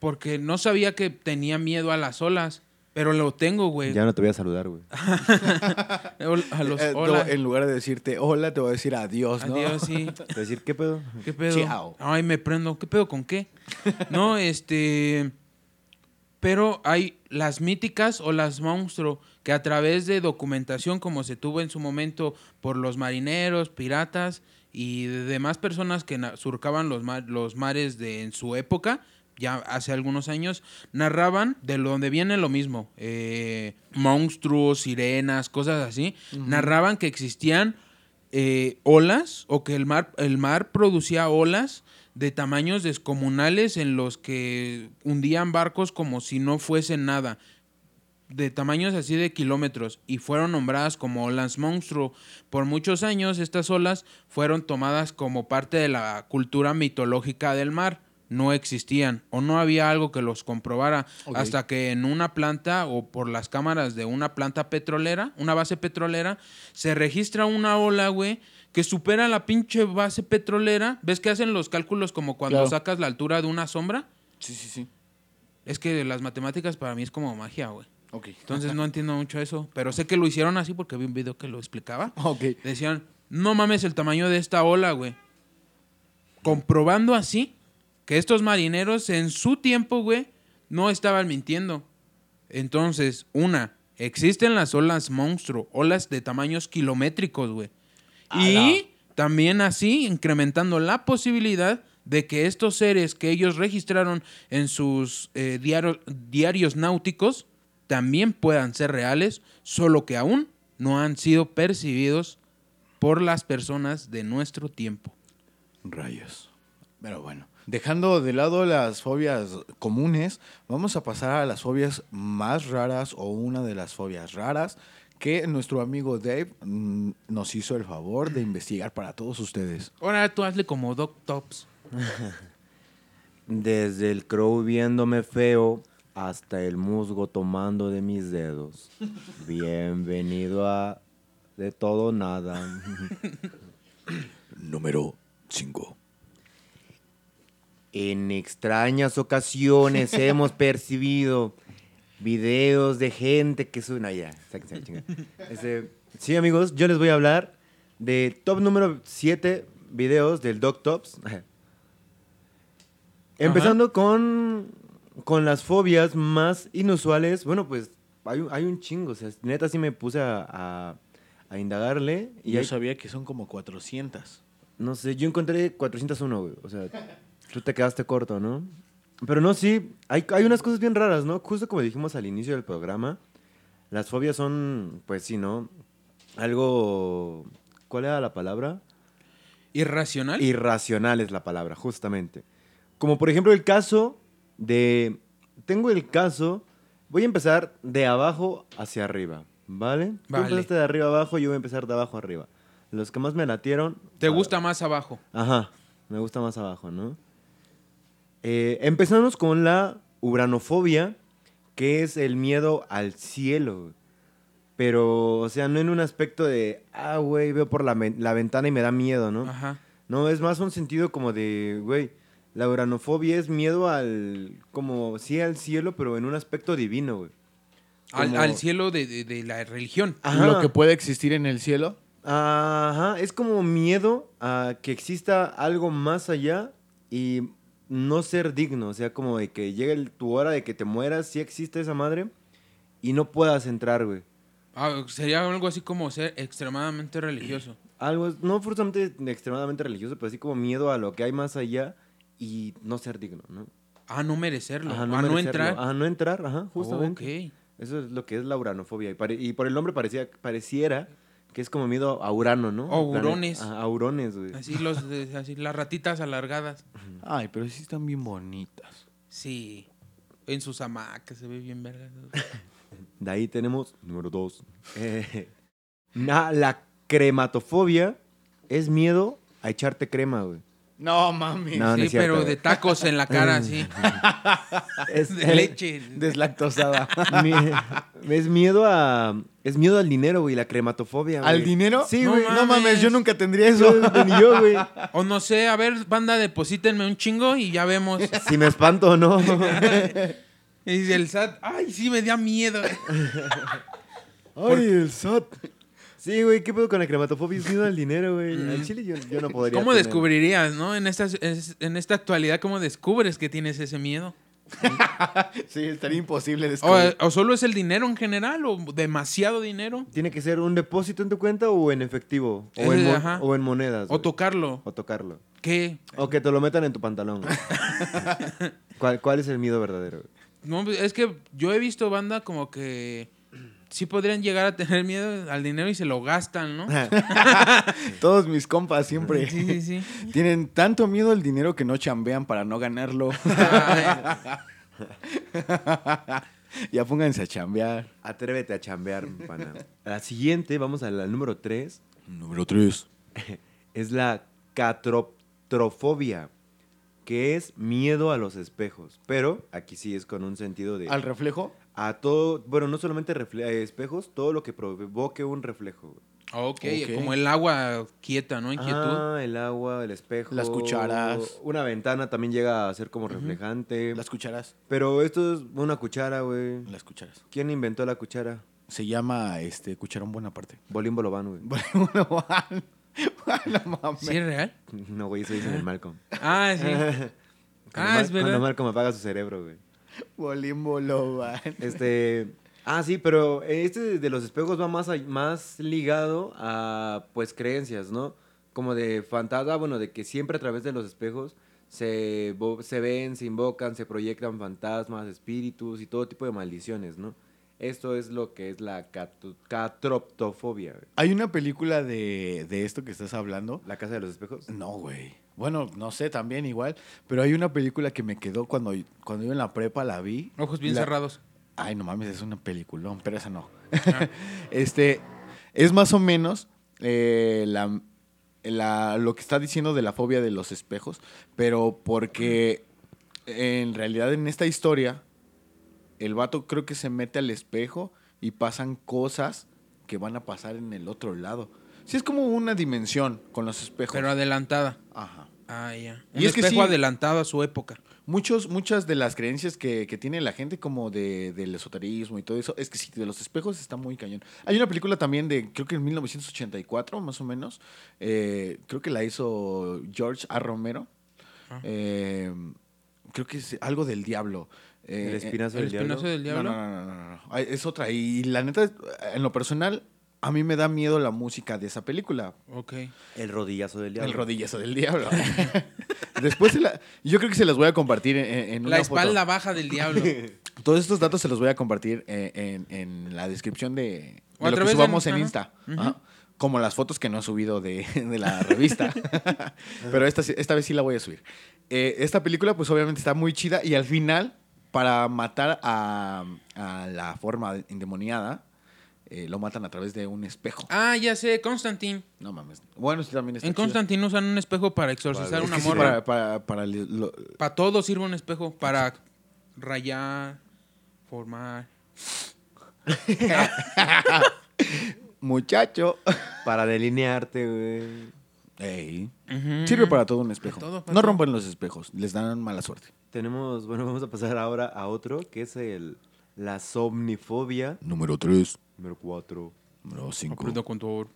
porque no sabía que tenía miedo a las olas, pero lo tengo, güey. Ya no te voy a saludar, güey. *laughs* A los Eh, no, en lugar de decirte hola, te voy a decir adiós, ¿no? Adiós, sí. *laughs* Te voy a decir, ¿qué pedo? ¿Qué pedo? Chao. Ay, me prendo. ¿Qué pedo con qué? No, *laughs* este. Pero hay las míticas o las monstruos que a través de documentación, como se tuvo en su momento por los marineros, piratas y de demás personas que surcaban los, ma- los mares de, en su época, ya hace algunos años, narraban de donde viene lo mismo. eh, monstruos, sirenas, cosas así. Narraban que existían eh, olas o que el mar, el mar producía olas de tamaños descomunales en los que hundían barcos como si no fuesen nada de tamaños así de kilómetros y fueron nombradas como olas monstruo. Por muchos años estas olas fueron tomadas como parte de la cultura mitológica del mar. No existían o no había algo que los comprobara hasta que en una planta o por las cámaras de una planta petrolera, una base petrolera, se registra una ola, güey, que supera la pinche base petrolera. ¿Ves que hacen los cálculos como cuando Claro. sacas la altura de una sombra? Sí, sí, sí. Es que las matemáticas para mí es como magia, güey. Ok. Entonces no *laughs* entiendo mucho eso, pero sé que lo hicieron así porque vi un video que lo explicaba. Decían, no mames el tamaño de esta ola, güey. Comprobando así que estos marineros en su tiempo, güey, no estaban mintiendo. Entonces, una, existen las olas monstruo, olas de tamaños kilométricos, güey. Y también así incrementando la posibilidad de que estos seres que ellos registraron en sus eh, diario- diarios náuticos también puedan ser reales, solo que aún no han sido percibidos por las personas de nuestro tiempo. Rayos. Pero bueno, dejando de lado las fobias comunes, vamos a pasar a las fobias más raras o una de las fobias raras que nuestro amigo Dave mm, nos hizo el favor de investigar para todos ustedes. Ahora tú hazle como Doc Tops. *laughs* Desde el crow viéndome feo hasta el musgo tomando de mis dedos. Bienvenido a De Todo Nada. *laughs* Número 5. En extrañas ocasiones hemos percibido videos de gente que suena chingada. Este, sí, amigos, yo les voy a hablar de top número 7 videos del Doc Tops. Empezando con, con las fobias más inusuales. Bueno, pues hay, un- hay un chingo. O sea, neta sí me puse a, a- a indagarle. Y Y yo hay- sabía que son como 400. no sé, yo encontré 401, güey. O sea, tú te quedaste corto, ¿no? Pero no, sí, hay, hay unas cosas bien raras, ¿no? Justo como dijimos al inicio del programa, las fobias son, pues sí, ¿no? Algo... ¿Cuál era la palabra? ¿Irracional? Irracional es la palabra, justamente. Como por ejemplo el caso de... Tengo el caso... Voy a empezar de abajo hacia arriba, ¿vale? Tú Vale. empezaste de arriba abajo, yo voy a empezar de abajo arriba. Los que más me latieron... ¿Te gusta más abajo? Ajá, me gusta más abajo, ¿no? Eh, empezamos con la uranofobia, que es el miedo al cielo. güey. Pero, o sea, no en un aspecto de, ah, güey, veo por la, la ventana y me da miedo, ¿no? Ajá. No, es más un sentido como de, güey, la uranofobia es miedo al, como, sí, al cielo, pero en un aspecto divino, güey. Al, cielo de, de- de la religión. Ajá. Lo que puede existir en el cielo. Ajá, es como miedo a que exista algo más allá y no ser digno, o sea, como de que llegue tu hora de que te mueras, si existe esa madre, y no puedas entrar, güey. Ah, sería algo así como ser extremadamente religioso. *clears throat* Algo, no forzosamente extremadamente religioso, pero así como miedo a lo que hay más allá y no ser digno, ¿no? Ah, no merecerlo. Ajá, a no entrar. Ajá, no entrar, ajá, justamente. Ok. Eso es lo que es la uranofobia. Y, y por el nombre parecía, pareciera que es como miedo a Urano, ¿no? O Plane- hurones. Ajá, a hurones, güey. Así, los, así las ratitas alargadas. Ay, pero sí están bien bonitas. Sí. En sus hamacas se ve bien verga. *laughs* De ahí tenemos, número dos, eh, *laughs* na- la crematofobia es miedo a echarte crema, güey. No, mami. No, sí, cierto, pero de tacos en la cara, así. *laughs* Es, *laughs* De leche. Deslactosada. *laughs* es miedo a... Es miedo al dinero, güey, la crematofobia, güey. ¿Al dinero? Sí, No güey. No mames, mames. yo nunca tendría eso. Ni yo, güey. O no sé, a ver, banda, deposítenme un chingo y ya vemos. Si me espanto o no. Y el SAT, ay, sí, me da miedo. Ay, el SAT. Sí, güey, ¿qué pedo con la crematofobia? Es miedo al dinero, güey. Al chile yo, yo no podría ¿Cómo tener. descubrirías, no? En esta, es- en esta actualidad, ¿cómo descubres que tienes ese miedo? *laughs* Sí, estaría imposible descubrir. o solo es el dinero en general, o demasiado dinero. ¿Tiene que ser un depósito en tu cuenta o en efectivo? O, en, mo- ajá. o en monedas. O tocarlo. O tocarlo. ¿Qué? O que te lo metan en tu pantalón. *laughs* ¿Cuál, ¿Cuál es el miedo verdadero? güey? No, es que yo he visto banda como que sí podrían llegar a tener miedo al dinero y se lo gastan, ¿no? *laughs* Todos mis compas siempre Sí, sí, sí. tienen tanto miedo al dinero que no chambean para no ganarlo. *laughs* Ya pónganse a chambear. Atrévete a chambear, mi pana. La siguiente, vamos a la número 3. Número 3. *laughs* Es la catrotrofobia, que es miedo a los espejos. Pero aquí sí es con un sentido de... ¿Al reflejo? A todo, bueno, no solamente refle- eh, espejos, todo lo que provoque un reflejo. güey. ok, Ok. como el agua quieta, ¿no? Inquietud. Ah, el agua, el espejo. Las cucharas. Una ventana también llega a ser como reflejante. Las cucharas. Pero esto es una cuchara, güey. Las cucharas. ¿Quién inventó la cuchara? Se llama este cucharón Bonaparte. Bolín Bolobán, güey. *laughs* Juan. *laughs* No mames. ¿Sí es real? No, güey, eso dice en el Malcolm. Ah, sí. *laughs* Cuando Ah, Mal- es verdad. Cuando Malcolm apaga su cerebro, güey. Bolín Bolobán. Este. Ah, sí, pero este de los espejos va más, a- más ligado a, pues, creencias, ¿no? Como de fantasma, bueno, de que siempre a través de los espejos se, se ven, se invocan, se proyectan fantasmas, espíritus y todo tipo de maldiciones, ¿no? Esto es lo que es la catroptofobia, güey. Hay una película de, de esto que estás hablando. ¿La casa de los espejos? No, güey. Bueno, no sé, también igual. Pero hay una película que me quedó cuando, cuando yo en la prepa la vi. Ojos bien La- cerrados. Ay, no mames, es una peliculón, pero esa no. Ah. *laughs* este, es más o menos eh, la, la- lo que está diciendo de la fobia de los espejos, pero porque en realidad en esta historia, el vato creo que se mete al espejo y pasan cosas que van a pasar en el otro lado. Sí, es como una dimensión con los espejos. Pero adelantada. Ajá. Ah, ya. Y Un es que espejo sí. adelantado a su época. Muchos, muchas de las creencias que, que tiene la gente como de, del esoterismo y todo eso, es que sí, de los espejos está muy cañón. Hay una película también de, creo que en 1984, más o menos, eh, creo que la hizo George A. Romero. Ah. Eh, creo que es algo del diablo. Eh, ¿El espinazo ¿El del diablo? espinazo del no, diablo? no, no, no, no, no. Es otra. Y la neta, en lo personal, a mí me da miedo la música de esa película. Ok. El rodillazo del diablo. El rodillazo del diablo. *laughs* Después, se la- yo creo que se las voy a compartir en, en una La foto. espalda baja del diablo. *laughs* Todos estos datos se los voy a compartir eh, en, en la descripción de, de lo que subamos en. Insta. Como las fotos que no he subido de, de la revista. *laughs* Pero esta vez sí la voy a subir. Eh, esta película, pues obviamente está muy chida. Y al final, para matar a, a la forma endemoniada, eh, lo matan a través de un espejo. Ah, ya sé, Constantine. No mames. Bueno, sí también está En chido. Constantine usan un espejo para exorcizar Es una que sí, morra. para, para, para lo- Para todo sirve un espejo. Para rayar, formar. *laughs* Muchacho. Para delinearte, güey. Ey. Ujú. Sirve para todo un espejo. Para todo, para no todo. rompan los espejos, les dan mala suerte. Tenemos, bueno, vamos a pasar ahora a otro, que es el la somnifobia Número 3. Número 4, Número 5. Aprendo con tu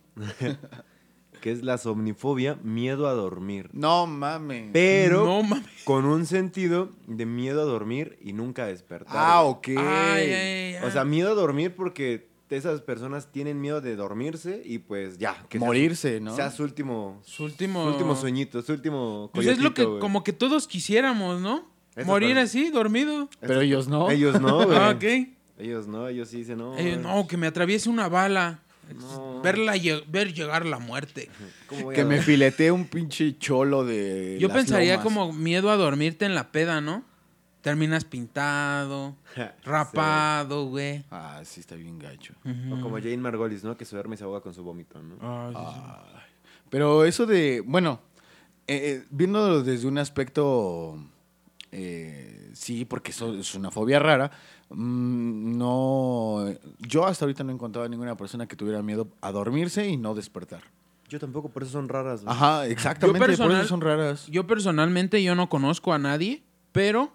que es la somnifobia, miedo a dormir. No mames. Pero No mames. con un sentido de miedo a dormir y nunca despertar. Ah, ok. Ay, ay, ay. O sea, miedo a dormir porque esas personas tienen miedo de dormirse y pues ya. Que sea Morirse, su- ¿no? Sea su último, Su último. su último sueñito, su último Pues es lo que como que todos quisiéramos, ¿no? Morir así, dormido. Pero ellos no. Ellos no, *laughs* güey. Ah, ok. Ellos no, ellos sí dicen no. Eh, no, que me atraviese una bala. No. Verla ver llegar la muerte. *laughs* ¿Cómo voy Que me filetee un pinche cholo de. Yo las pensaría lomas. como miedo a dormirte en la peda, ¿no? Terminas pintado, *laughs* rapado, güey. Ah, sí, está bien gacho. O como Jane Margolis, ¿no? Que se duerme y se ahoga con su vómito, ¿no? Ay, sí, sí. Ay. Pero eso de. Bueno, eh, eh, viéndolo desde un aspecto. eh, sí, porque eso es una fobia rara. Mm, no. Yo hasta ahorita no he encontrado a ninguna persona que tuviera miedo a dormirse y no despertar. Yo tampoco, por eso son raras. Ajá, exactamente. por eso son raras. Yo personalmente yo no conozco a nadie, pero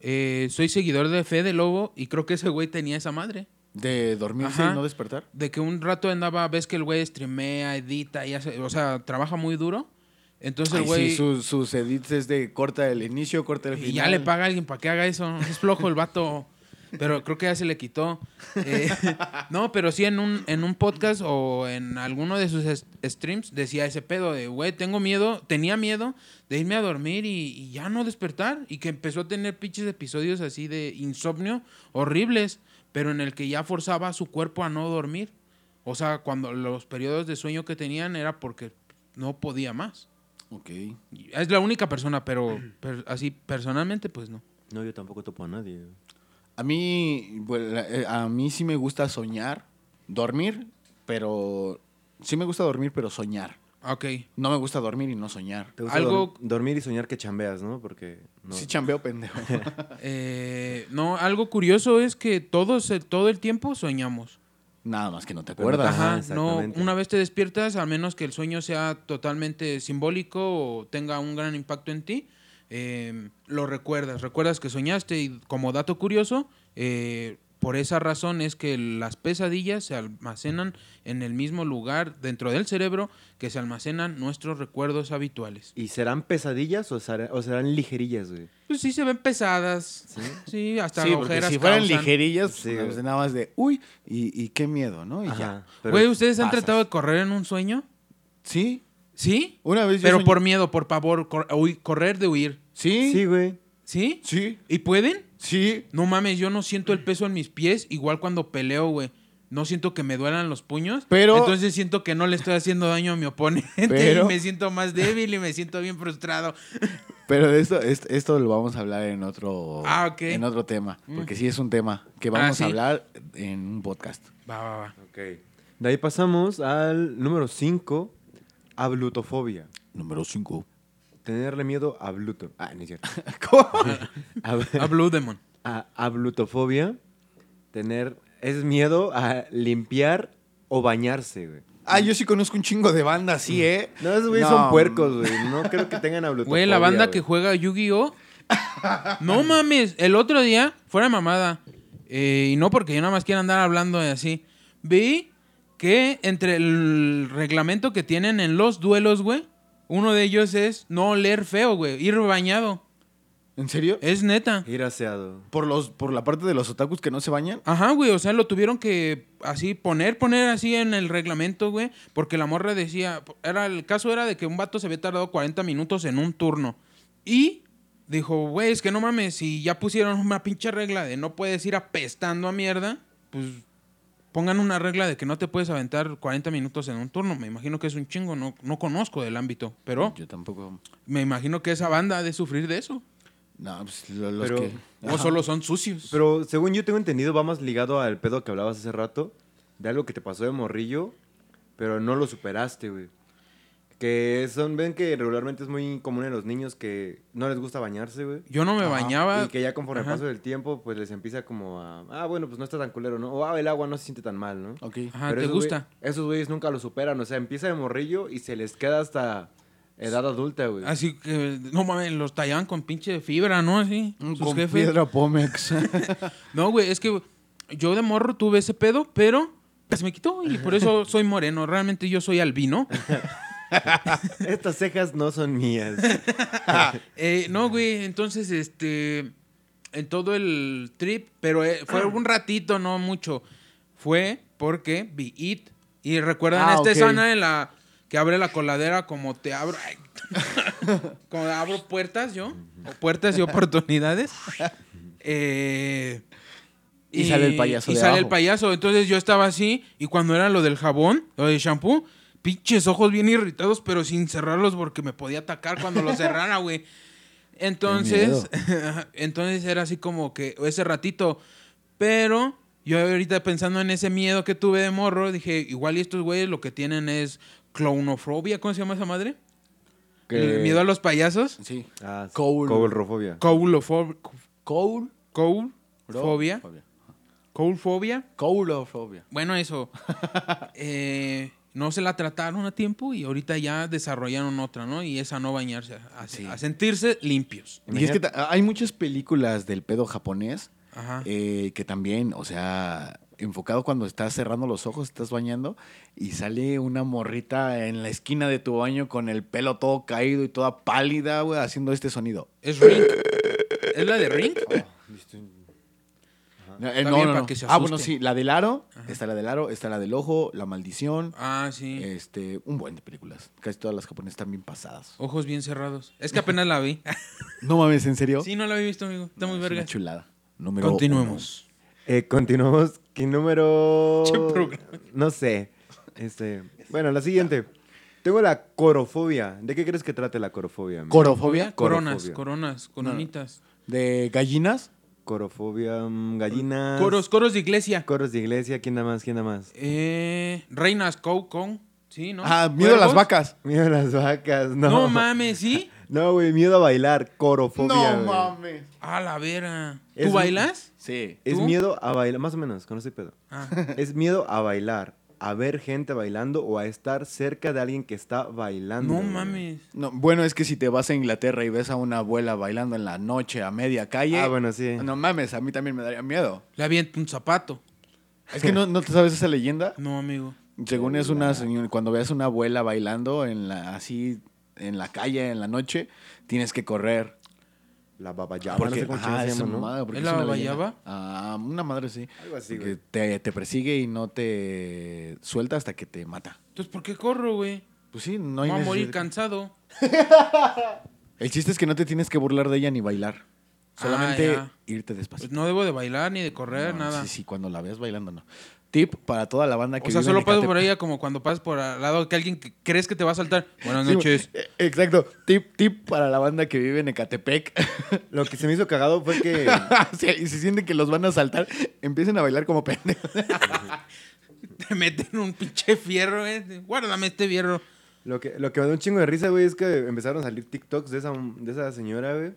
eh, soy seguidor de Fede Lobo y creo que ese güey tenía esa madre. De dormirse Ajá. y no despertar. De que un rato andaba, ves que el güey streamea, edita, y hace, o sea, trabaja muy duro. Entonces el güey... sí, sus, sus edits es de corta el inicio, corta el final. Y ya le paga a alguien para que haga eso. Es flojo el vato. *laughs* Pero creo que ya se le quitó. Eh, no, pero sí en un, en un podcast o en alguno de sus streams decía ese pedo de, güey, tengo miedo, tenía miedo de irme a dormir y, y ya no despertar. Y que empezó a tener pinches episodios así de insomnio horribles, pero en el que ya forzaba a su cuerpo a no dormir. O sea, cuando los periodos de sueño que tenían era porque no podía más. Ok. Es la única persona, pero, pero así personalmente, pues no. No, yo tampoco topo a nadie. A mí, la- eh, a mí sí me gusta soñar, dormir, pero sí me gusta dormir, pero soñar. Ok. No me gusta dormir y no soñar. Te gusta Algo- dor- dormir y soñar que chambeas, ¿no? Porque no. Sí chambeo pendejo. *laughs* Eh, no, algo curioso es que todos eh, todo el tiempo soñamos. Nada más que no te acuerdas. Ajá, Ajá, no, una vez te despiertas, al menos que el sueño sea totalmente simbólico o tenga un gran impacto en ti, eh, lo recuerdas. Recuerdas que soñaste y como dato curioso, eh, por esa razón es que las pesadillas se almacenan en el mismo lugar dentro del cerebro que se almacenan nuestros recuerdos habituales. ¿Y serán pesadillas o serán, o serán ligerillas, güey? Pues sí se ven pesadas. Sí, hasta Sí, porque si fueran causan. ligerillas, Sí, pues, nada más de, uy, y, y qué miedo, ¿no? Y ya. Pero- Güey, ¿ustedes han tratado de correr en un sueño? Sí, ¿Sí? una vez yo Pero soñé- por miedo, por pavor, cor- correr de huir. Sí, Sí, güey. ¿Sí? sí, ¿Y pueden? Sí. No mames, yo no siento el peso en mis pies, igual cuando peleo, güey. No siento que me duelan los puños. Pero- Entonces siento que no le estoy haciendo daño a mi oponente Pero- y me siento más débil y me siento bien frustrado. *laughs* Pero de esto, est- esto lo vamos a hablar en otro, Ah, ok. en otro tema. Porque sí es un tema que vamos Ah, sí. a hablar en un podcast. Va, va, va. Ok. De ahí pasamos al número 5, ablutofobia. Número 5. Tenerle miedo a Bluto. Ah, no es cierto. *laughs* Ab- *laughs* A Blue Demon. a, ablutofobia, tener, es miedo a limpiar o bañarse, güey. Ah, yo sí conozco un chingo de bandas, sí, ¿eh? No, esos güeyes No, son puercos, güey. No creo que tengan ablutofobia. Güey, la banda güey. que juega Yu-Gi-Oh! no mames, el otro día, fuera de mamada, eh, y no porque yo nada más quiera andar hablando así, vi que entre el reglamento que tienen en los duelos, güey, uno de ellos es no oler feo, güey, ir bañado. ¿En serio? Es neta. Ir aseado. ¿Por, los, ¿Por la parte de los otakus que no se bañan? Ajá, güey, o sea, lo tuvieron que así poner, poner así en el reglamento, güey, porque la morra decía, era el caso era de que un vato se había tardado 40 minutos en un turno y dijo, güey, es que no mames, si ya pusieron una pinche regla de no puedes ir apestando a mierda, pues pongan una regla de que no te puedes aventar 40 minutos en un turno. Me imagino que es un chingo, no, no conozco del ámbito, pero Yo tampoco. me imagino que esa banda ha de sufrir de eso. No, pues lo- los Pero- que. O solo son sucios. Pero según yo tengo entendido, va más ligado al pedo que hablabas hace rato, de algo que te pasó de morrillo, pero no lo superaste, güey. Que son, ven que regularmente es muy común en los niños que no les gusta bañarse, güey. Yo no me Ajá, bañaba. Y que ya conforme Ajá. pasa el tiempo, pues les empieza como a, ah, bueno, pues no está tan culero, ¿no? O, ah, el agua no se siente tan mal, ¿no? Ok. Ajá, Pero ¿te esos gusta? güey- esos güeyes nunca lo superan, o sea, empieza de morrillo y se les queda hasta edad adulta, güey. Así que, no mames, los tallaban con pinche fibra, ¿no? Así, sus Con jefes. piedra Pomex. *laughs* No, güey, es que yo de morro tuve ese pedo, pero se me quitó y por eso soy moreno. Realmente yo soy albino. *laughs* *laughs* Estas cejas no son mías. *laughs* Eh, no, güey, entonces, este, en todo el trip, pero eh, fue un ratito, no mucho. Fue porque vi It. Y recuerdan Ah, esta ok. escena en la que abre la coladera como te abro. ay, *laughs* como abro puertas yo. O puertas y oportunidades. Eh, Y sale el payaso Y de sale el payaso. Entonces yo estaba así. Y cuando era lo del jabón, lo del shampoo, pinches ojos bien irritados, pero sin cerrarlos porque me podía atacar cuando los cerrara, güey. *laughs* Entonces, *laughs* entonces era así como que ese ratito. Pero yo ahorita pensando en ese miedo que tuve de morro, dije, igual y estos güeyes lo que tienen es clownofobia, ¿cómo se llama esa madre? El miedo a los payasos. sí. Ah, sí. Coul- Coulrofobia. Coulofobia. Coul. Coulfobia. Coulfobia. Coulofobia. Bueno, eso. *laughs* eh, no se la trataron a tiempo y ahorita ya desarrollaron otra, ¿no? Y esa no bañarse, a, Sí. a sentirse limpios. Y es que hay muchas películas del pedo japonés eh, que también, o sea, enfocado cuando estás cerrando los ojos, estás bañando y sale una morrita en la esquina de tu baño con el pelo todo caído y toda pálida, güey, haciendo este sonido. Es Ring. ¿Es la de Ring? No, eh, no, no, para no. que se Ah, bueno, sí, la del aro, está la del aro, está la del ojo, la maldición, Ah, sí. este, un buen de películas. Casi todas las japonesas están bien pasadas. Ojos bien cerrados. Es que apenas la vi. *laughs* No mames, ¿en serio? sí, no la había visto, amigo. Está muy Es verga. Una chulada. Número Continuemos. Eh, continuamos. ¿Qué número? *laughs* No sé. Este, bueno, la siguiente. Tengo la corofobia. ¿De qué crees que trate la corofobia? amigo? ¿Corofobia? Coronas, coronas, coronitas. ¿De gallinas? Corofobia, mm, gallinas. Coros, coros de iglesia. Coros de iglesia. ¿Quién da más? ¿Quién da más? Eh, reinas Cow Con. Sí, ¿no? Ah, miedo a las vacas. Miedo a las vacas. No, No, mames, ¿sí? *laughs* No, güey, miedo a bailar. Corofobia. güey. mames. A la vera. ¿Tú bailas? Sí. Es ¿Tú? miedo a bailar, más o menos, con ese pedo. Ah. Es miedo a bailar, a ver gente bailando o a estar cerca de alguien que está bailando. No mames. No, bueno, es que si te vas a Inglaterra y ves a una abuela bailando en la noche a media calle. Ah, bueno, sí. No mames, a mí también me daría miedo. Le aviento un zapato. Es que no, no te sabes esa leyenda. No, amigo. Según es una señora, cuando veas una abuela bailando en la, así en la calle en la noche, tienes que correr. La babayaba, Porque, no sé cómo ajá, chingados se llama, ¿no? mamada, porque ¿Es la una babayaba? Ah, una madre sí. Algo así, Porque güey. te, te persigue y no te suelta hasta que te mata. Entonces, ¿por qué corro, güey? Pues sí, no hay Voy a morir necesidad. cansado. El chiste es que no te tienes que burlar de ella ni bailar. Solamente ya. irte despacito. Pues no debo de bailar ni de correr, No, nada. Sí, sí, cuando la veas bailando, no. Tip para toda la banda que O sea, vive solo en paso Ecatepec. por ella como cuando pasas por al lado que alguien que crees que te va a saltar. Buenas Sí, noches. eh, Exacto. Tip, tip para la banda que vive en Ecatepec. *laughs* Lo que se me hizo cagado fue que *laughs* Sí, y si sienten que los van a saltar, empiecen a bailar como pendejos. *laughs* Te meten un pinche fierro, eh. Guárdame este fierro. Lo que, lo que me da un chingo de risa, güey, es que empezaron a salir TikToks de esa, de esa señora, güey.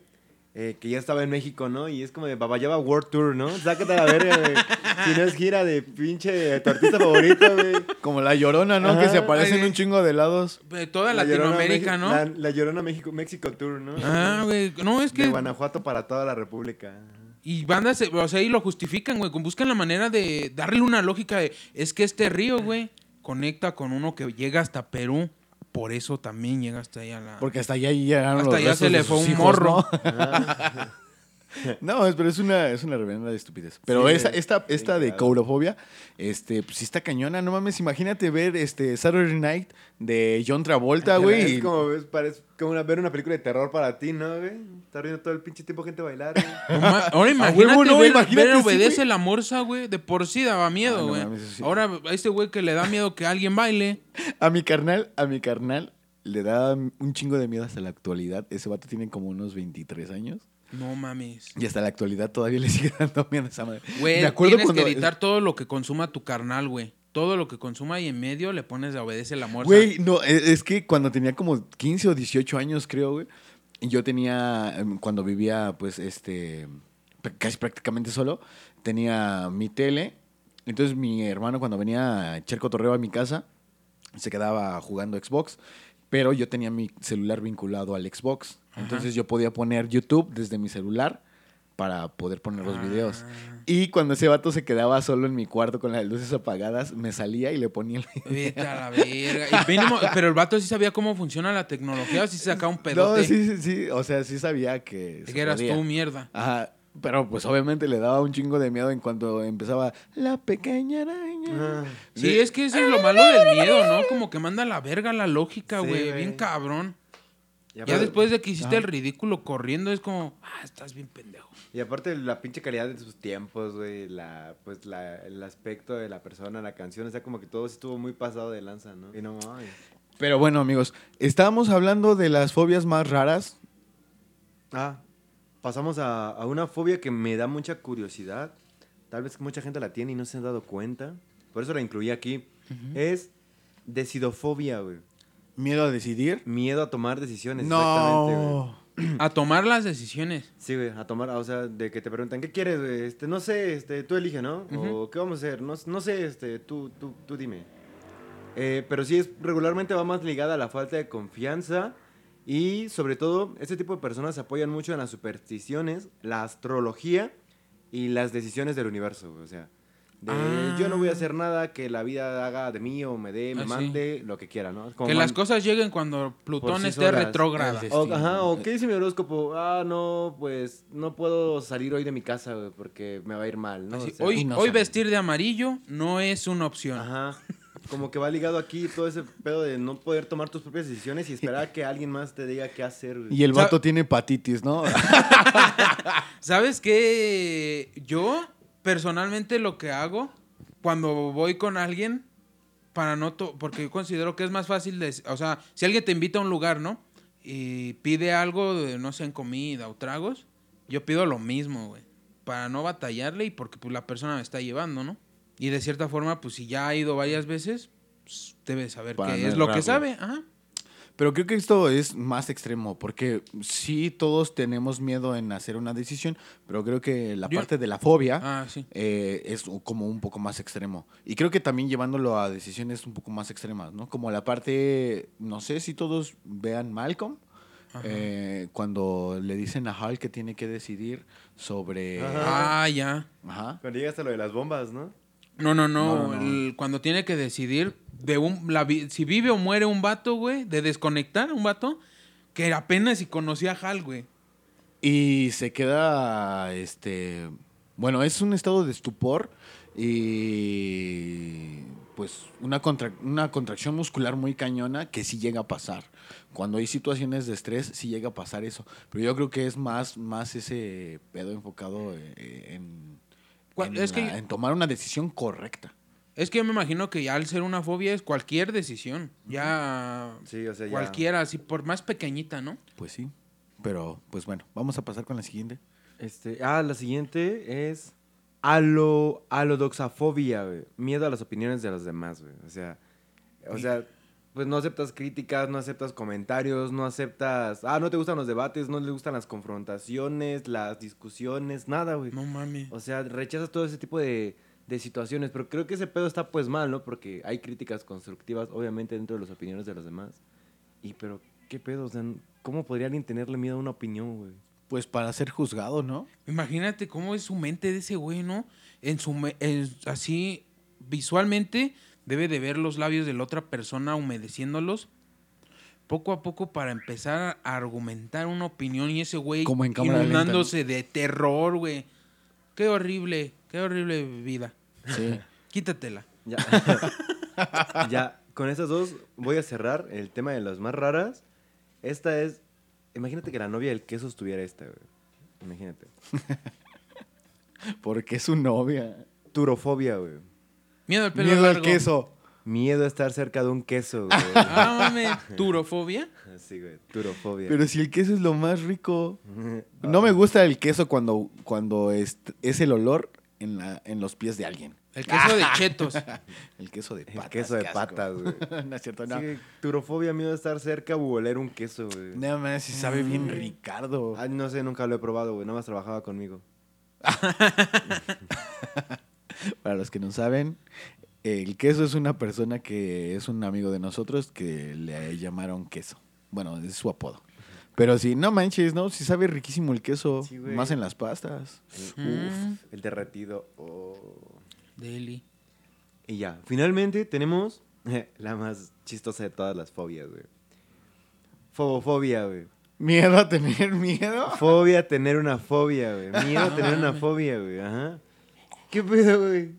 Eh, que ya estaba en México, ¿no? Y es como de Babayaba World Tour, ¿no? Sácate a la verga, güey. Si no es gira de pinche tu artista favorito, güey. Como la llorona, ¿no? Ajá. que se aparecen Ay, un chingo de lados. De toda La Latinoamérica, ¿no? La, la Llorona México, México Tour, ¿no? Ah, güey. No, es De que. Guanajuato para toda la República. Y bandas, eh, o sea, y lo justifican, güey. Buscan la manera de darle una lógica de. Es que este río, güey, conecta con uno que llega hasta Perú. Por eso también llega hasta allá la. Porque hasta allá llegaron Hasta los allá se restos le de fue sus un hijos, morro. ¿no? *laughs* *laughs* No, es- pero es una, es una reverenda de estupidez. Pero Sí, esa, es esta, esta de cagado. courofobia, este, pues sí está cañona. No mames, imagínate ver este Saturday Night de John Travolta, güey. Es como, es, parece como una- ver una película de terror para ti, ¿no, güey? Estás viendo todo el pinche tiempo gente bailar, güey. *laughs* Ahora imagínate, huevo, no, ver, imagínate, ver sí, obedece güey. la morsa, güey. De por sí daba Ah, miedo, no güey. mames, sí. Ahora a este güey que le da miedo que alguien baile. A mi carnal, a mi carnal le da un chingo de miedo hasta la actualidad. Ese vato tiene como unos 23 años. No mames. Y hasta la actualidad todavía le sigue *laughs* dando miedo a esa madre. Güey, Me acuerdo tienes que editar todo lo que consuma tu carnal, güey. Todo lo que consuma y en medio le pones de obedece la morsa. Güey, no, e- es que cuando tenía como 15 o 18 años, creo, güey, yo tenía, em, cuando vivía, pues, este, casi prácticamente solo, tenía mi tele. Entonces mi hermano cuando venía a echar cotorreo a mi casa, se quedaba jugando Xbox, pero yo tenía mi celular vinculado al Xbox. Entonces yo podía poner YouTube desde mi celular para poder poner los videos. Ah. Y cuando ese vato se quedaba solo en mi cuarto con las luces apagadas, me salía y le ponía el Vete a la verga. Y mínimo- pero el vato sí sabía cómo funciona la tecnología o sí se sacaba un *laughs* No, pedote. sí, sí, sí. O sea, sí sabía que. que eras podía. tú, mierda. Ajá. Pero pues obviamente le daba un chingo de miedo en cuanto empezaba la pequeña araña. Ah. Sí, De- es que eso es lo malo del miedo, ¿no? Como que manda a la verga la lógica, güey. Bien cabrón. Ya aparte- después de que hiciste el ridículo corriendo, es como, ah, estás bien pendejo. Y aparte la pinche calidad de sus tiempos, güey, la, pues la, el aspecto de la persona, la canción, o sea, como que todo estuvo muy pasado de lanza, ¿no? Y no mames. Pero bueno, amigos, estábamos hablando de las fobias más raras. Ah, pasamos a, a una fobia que me da mucha curiosidad. Tal vez que mucha gente la tiene y no se han dado cuenta. Por eso la incluí aquí. Es decidofobia, güey. Miedo a decidir. Miedo a tomar decisiones. exactamente, güey. No. A tomar las decisiones. Sí, güey, a tomar, o sea, de que te preguntan, ¿qué quieres, güey? Este, no sé, este, tú elige, ¿no? O ¿qué vamos a hacer? No, no sé, este, tú, tú, tú dime. Eh, pero sí, es, regularmente va más ligada a la falta de confianza y, sobre todo, este tipo de personas se apoyan mucho en las supersticiones, la astrología y las decisiones del universo. O sea, de Ah. yo no voy a hacer nada que la vida haga de mí o me dé, me Ah, sí. mande, lo que quiera, ¿no? Como que man- las cosas lleguen cuando Plutón sí esté. El o, ajá, o ¿qué dice mi horóscopo? Ah, no, pues no puedo salir hoy de mi casa, porque me va a ir mal, ¿no? Así, O sea, hoy no hoy vestir de amarillo no es una opción. Ajá. Como que va ligado aquí todo ese pedo de no poder tomar tus propias decisiones y esperar a que alguien más te diga qué hacer. güey. Y el O sea- vato tiene hepatitis, ¿no? *laughs* ¿Sabes qué? Yo, personalmente, lo que hago cuando voy con alguien, para no... to- porque yo considero que es más fácil de... O sea, si alguien te invita a un lugar, ¿no? Y pide algo, de, no sé, en comida o tragos, yo pido lo mismo, güey. Para no batallarle y porque pues, la persona me está llevando, ¿no? Y de cierta forma, pues si ya ha ido varias veces, pues, debe saber Para qué no es lo que sabe. Ajá. Pero creo que esto es más extremo, porque sí todos tenemos miedo en hacer una decisión, pero creo que la Yo- parte de la fobia Ah, sí. eh, es como un poco más extremo. Y creo que también llevándolo a decisiones un poco más extremas, ¿no? Como la parte, no sé si todos vean Malcolm, eh, cuando le dicen a Hal que tiene que decidir sobre... Ajá. Ah, ya. Ajá. Cuando llegas a lo de las bombas, ¿no? No, no, no. No, no, no. el- cuando tiene que decidir de un, la si vive o muere un vato, güey, de desconectar un vato, que apenas si conocía a Hal, güey. Y se queda, este, bueno, es un estado de estupor y pues una, contra- una contracción muscular muy cañona que sí llega a pasar. Cuando hay situaciones de estrés, sí llega a pasar eso. Pero yo creo que es más, más ese pedo enfocado eh, en, en es que- en tomar una decisión correcta. Es que yo me imagino que ya al ser una fobia es cualquier decisión. Ya. Sí, o sea, ya- Cualquiera, así por más pequeñita, ¿no? Pues sí. Pero, pues bueno, vamos a pasar con la siguiente. Este, ah, la siguiente es alo, alodoxafobia, güey. Miedo a las opiniones de los demás, güey. O sea, o sea, pues no aceptas críticas, no aceptas comentarios, no aceptas... Ah, no te gustan los debates, no le gustan las confrontaciones, las discusiones, nada, güey. No mames. O sea, rechazas todo ese tipo de, de situaciones, pero creo que ese pedo está pues mal, ¿no? Porque hay críticas constructivas, obviamente, dentro de las opiniones de los demás. Y, pero, ¿qué pedo? O sea, ¿cómo podría alguien tenerle miedo a una opinión, güey? Pues para ser juzgado, ¿no? Imagínate cómo es su mente de ese güey, ¿no? En su me- en- así visualmente debe de ver los labios de la otra persona humedeciéndolos poco a poco para empezar a argumentar una opinión y ese güey Como en cámara lenta, ¿no? inundándose de terror, güey. Qué horrible, qué horrible vida. Sí. *laughs* Quítatela. Ya. *laughs* ya, con estas dos voy a cerrar el tema de las más raras. Esta es. Imagínate que la novia del queso estuviera esta, güey. Imagínate. *laughs* Porque es su novia. Turofobia, güey. Miedo al pelo Miedo al queso. Miedo a estar cerca de un queso, güey. Ah, mames. Turofobia. Así, güey. Turofobia. Pero si el queso es lo más rico. No me gusta el queso cuando, cuando es, es el olor en, la, en los pies de alguien. El queso de chetos. *laughs* El queso de El patas. queso de qué asco. patas, güey. *laughs* no es cierto, no. Sí, turofobia, miedo a estar cerca o oler un queso, güey. Nada más si sabe bien Ricardo. Ay, no sé, nunca lo he probado, güey. Nada más trabajaba conmigo. *laughs* *laughs* Para los que no saben, el queso es una persona que es un amigo de nosotros que le llamaron queso. Bueno, es su apodo. Pero si no manches, ¿no? Si sabe riquísimo el queso, Sí, más en las pastas. El- Mm. Uf, el derretido. oh. Deli. Y ya, finalmente tenemos la más chistosa de todas las fobias, güey. Fobofobia, güey. Miedo a tener miedo. Fobia a tener una fobia, güey. Miedo a tener una *laughs* fobia, güey. Ajá. ¿Qué pedo, güey?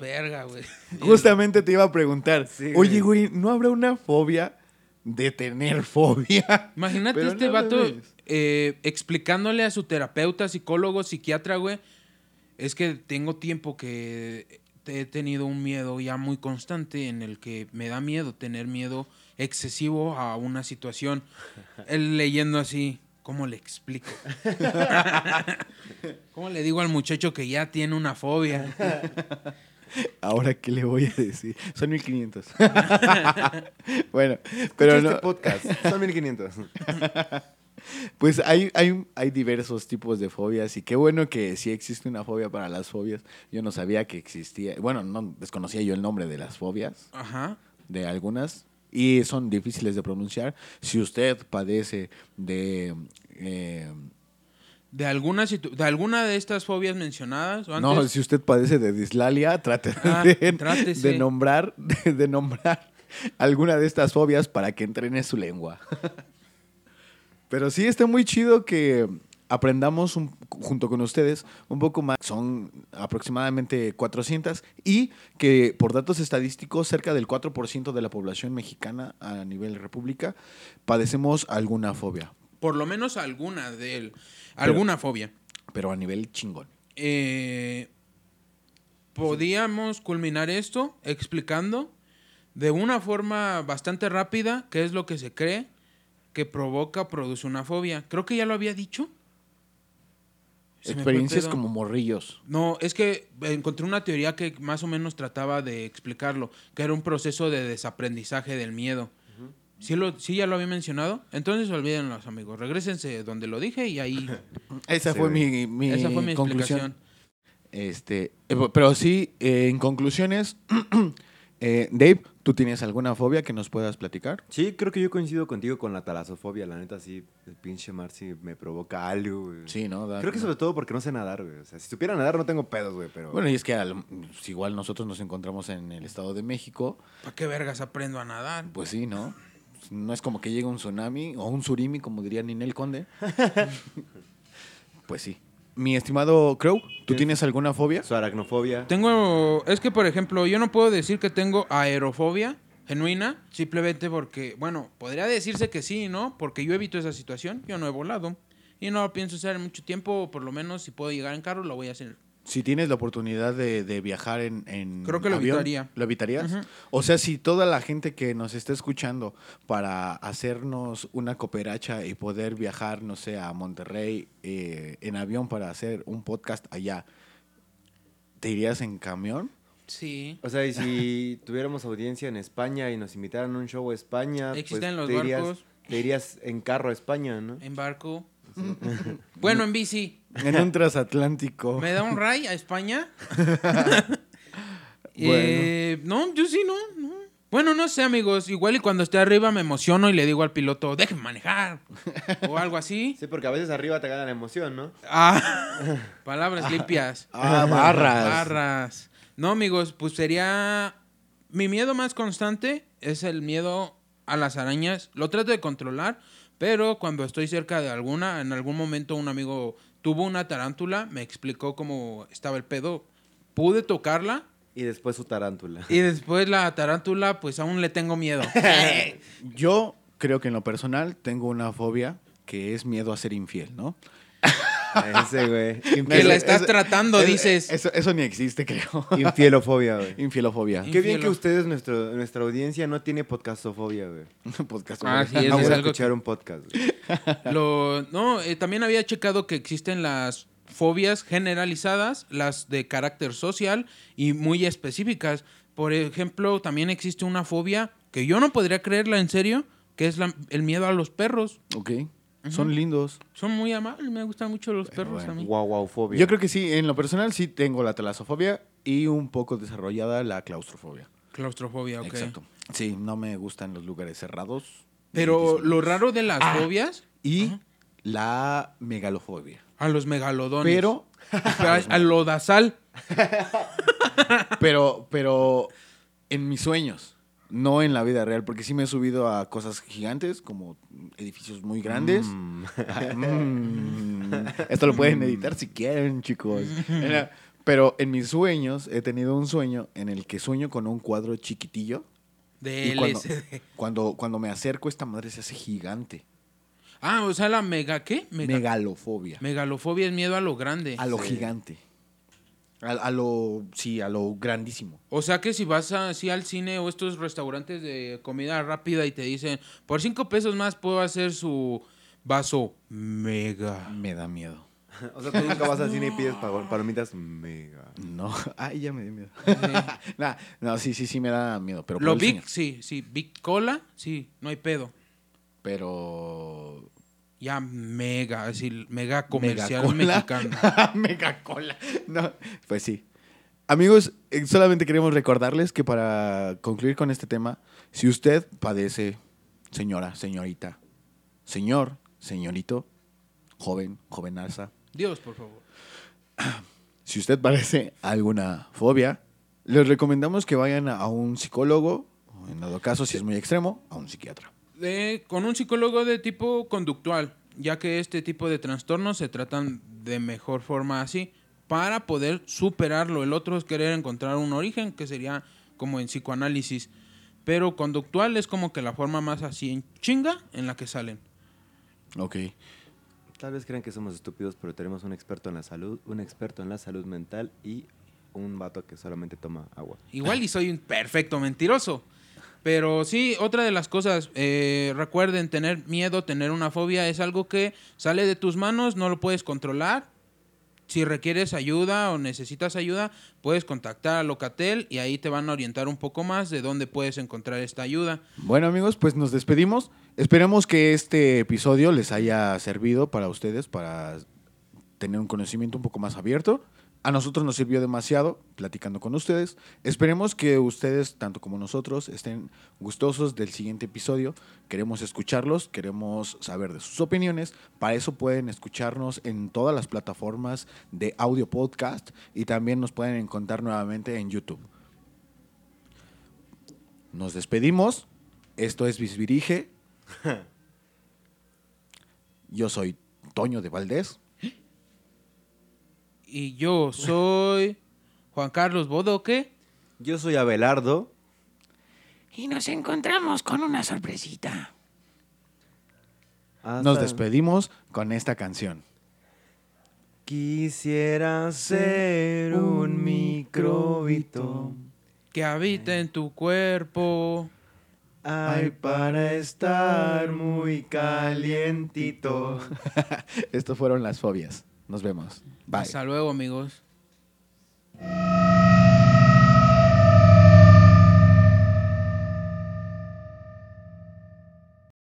Verga, güey. Justamente te iba a preguntar, Sí, oye, güey, ¿no habrá una fobia de tener fobia? Imagínate Pero este no vato eh, explicándole a su terapeuta, psicólogo, psiquiatra, güey. Es que tengo tiempo que he tenido un miedo ya muy constante en el que me da miedo tener miedo excesivo a una situación. Él leyendo así, ¿cómo le explico? *laughs* ¿Cómo le digo al muchacho que ya tiene una fobia? Ahora, ¿qué le voy a decir? Son 1500. *laughs* bueno, pero Escucha no, este podcast. Son 1500. *laughs* pues hay, hay, hay diversos tipos de fobias y qué bueno que sí existe una fobia para las fobias. Yo no sabía que existía, bueno, no desconocía yo el nombre de las fobias, Ajá. de algunas, y son difíciles de pronunciar. Si usted padece de... eh, De alguna, situ- de alguna de estas fobias mencionadas. o No, si usted padece de dislalia, trate Ah, de nombrar, de, de nombrar alguna de estas fobias para que entrene su lengua. *laughs* Pero sí está muy chido que aprendamos un- junto con ustedes un poco más. Son aproximadamente 400 y que por datos estadísticos cerca del 4% de la población mexicana a nivel república padecemos alguna fobia, por lo menos alguna de él, alguna fobia. pero a nivel chingón. Eh, podíamos culminar esto explicando de una forma bastante rápida qué es lo que se cree que provoca, produce una fobia. Creo que ya lo había dicho. Se Experiencias como morrillos. No, es que encontré una teoría que más o menos trataba de explicarlo, que era un proceso de desaprendizaje del miedo. ¿Sí, lo, ¿Sí ya lo había mencionado? Entonces olvídenlo, amigos. Regrésense donde lo dije y ahí... *laughs* Esa fue mi esa fue mi conclusión. explicación. Este, eh, pero sí, eh, en conclusiones, *clears throat* eh, Dave, ¿tú tienes alguna fobia que nos puedas platicar? Sí, creo que yo coincido contigo con la talasofobia. La neta, sí, el pinche mar sí me provoca algo, güey. Sí, ¿no? Da- Creo que sobre todo porque no sé nadar, güey. O sea, si supiera nadar no tengo pedos, güey, pero... Bueno, y es que al- pues, igual nosotros nos encontramos en el Estado de México, ¿Para qué vergas aprendo a nadar? pues sí, ¿no? No es como que llegue un tsunami o un surimi, como diría Ninel Conde. *laughs* pues sí. Mi estimado Crow, ¿Tú tienes alguna fobia? Su aracnofobia. Tengo, es que por ejemplo, yo no puedo decir que tengo aerofobia genuina, simplemente porque, bueno, podría decirse que sí, ¿no? Porque yo evito esa situación, yo no he volado y no pienso hacer en mucho tiempo, o por lo menos si puedo llegar en carro lo voy a hacer. Si tienes la oportunidad de, de viajar en, en Creo que lo avión, evitaría. ¿Lo evitarías? O sea, si toda la gente que nos está escuchando para hacernos una cooperacha y poder viajar, no sé, a Monterrey eh, en avión para hacer un podcast allá, ¿te irías en camión? Sí. O sea, y si *laughs* tuviéramos audiencia en España y nos invitaran a un show a España, pues Existen los te irías, barcos. te irías en carro a España, ¿no? En barco. *laughs* bueno, *laughs* en bici. En un transatlántico. ¿Me da un ray a España? *laughs* Bueno. Eh, no, yo sí, no, no. Bueno, no sé, amigos. Igual y cuando esté arriba me emociono y le digo al piloto, déjeme manejar. o algo así. Sí, porque a veces arriba te gana la emoción, ¿no? Ah, palabras limpias. Ah, barras. Barras. No, amigos, pues sería... Mi miedo más constante es el miedo a las arañas. Lo trato de controlar, pero cuando estoy cerca de alguna, en algún momento un amigo tuvo una tarántula, me explicó cómo estaba el pedo. Pude tocarla Y después su tarántula. y después la tarántula, pues aún le tengo miedo. *laughs* Yo creo que en lo personal tengo una fobia que es miedo a ser infiel, ¿no? Ese, güey. *laughs* Que la estás eso- tratando, eso- dices. Eso, eso ni existe, creo. Infielofobia, güey. *laughs* Infielofobia. Qué bien que ustedes, nuestro, nuestra audiencia, no tiene podcastofobia, güey. *laughs* Podcast. Ah, sí, No eso voy es a algo escuchar un podcast, güey. Lo, no, eh, también había checado que existen las fobias generalizadas, las de carácter social y muy específicas. Por ejemplo, también existe una fobia que yo no podría creerla en serio, que es la- el miedo a los perros. Ok. Son lindos. Son muy amables, me gustan mucho los Pero perros bueno. a mí. Guau, guau, fobia. Yo creo que sí, en lo personal sí tengo la talasofobia y un poco desarrollada la claustrofobia. Claustrofobia, ok. Exacto. Sí, no me gustan los lugares cerrados. Pero lo raro de las fobias, Y la megalofobia. a los megalodones. Pero, *laughs* a, a lo dasal. *laughs* pero, pero en mis sueños, no en la vida real, porque sí me he subido a cosas gigantes, como edificios muy grandes. Mm. *laughs* Mm. Esto lo pueden editar si quieren, chicos. Pero en mis sueños he tenido un sueño en el que sueño con un cuadro chiquitillo. De Y cuando, cuando, cuando me acerco, esta madre se hace gigante. Ah, o sea, la mega, ¿qué? Mega- Megalofobia. megalofobia es miedo a lo grande. A lo Sí. gigante. A, a lo, sí, a lo grandísimo. O sea que si vas así al cine o estos restaurantes de comida rápida y te dicen, por cinco pesos más puedo hacer su vaso mega. Me da miedo. *laughs* O sea, tú nunca vas al cine y pides pa- palomitas mega. No, *laughs* ay, ya me dio miedo. Sí. *laughs* Nah, no, sí, sí, sí me da miedo. Pero Lo Big, sí, sí. Big Cola, sí, no hay pedo. Pero. Ya mega, así, mega comercial Megacola. mexicano. *laughs* Megacola. No, pues sí. Amigos, eh, solamente queremos recordarles que para concluir con este tema, si usted padece, señora, señorita, señor, señorito, joven, jovenaza, Dios, por favor. *clears throat* si usted padece alguna fobia, les recomendamos que vayan a un psicólogo, en dado caso, si es muy extremo, a un psiquiatra. De- con un psicólogo de tipo conductual, ya que este tipo de trastornos se tratan de mejor forma así, para poder superarlo. El otro es querer encontrar un origen, que sería como en psicoanálisis. Pero conductual es como que la forma más así en chinga en la que salen. Ok. Tal vez crean que somos estúpidos, pero tenemos un experto en la salud, un experto en la salud mental y un vato que solamente toma agua. Igual y soy un perfecto mentiroso. Pero sí, otra de las cosas, eh, recuerden, tener miedo, tener una fobia es algo que sale de tus manos, no lo puedes controlar. Si requieres ayuda o necesitas ayuda, puedes contactar a Locatel y ahí te van a orientar un poco más de dónde puedes encontrar esta ayuda. Bueno amigos, pues nos despedimos. Esperemos que este episodio les haya servido para ustedes, para tener un conocimiento un poco más abierto. A nosotros nos sirvió demasiado platicando con ustedes. Esperemos que ustedes, tanto como nosotros, estén gustosos del siguiente episodio. Queremos escucharlos, queremos saber de sus opiniones. Para eso pueden escucharnos en todas las plataformas de audio podcast y también nos pueden encontrar nuevamente en YouTube. Nos despedimos. Esto es Visvirige. *laughs* Yo soy Toño de Valdés. Y yo soy Juan Carlos Bodoque. Yo soy Abelardo. Y nos encontramos con una sorpresita. Hasta- Nos despedimos con esta canción. Quisiera ser un microbito. Que habita en tu cuerpo. Ay, para estar muy calientito. *laughs* Estas fueron las fobias. Nos vemos. Hasta luego, amigos.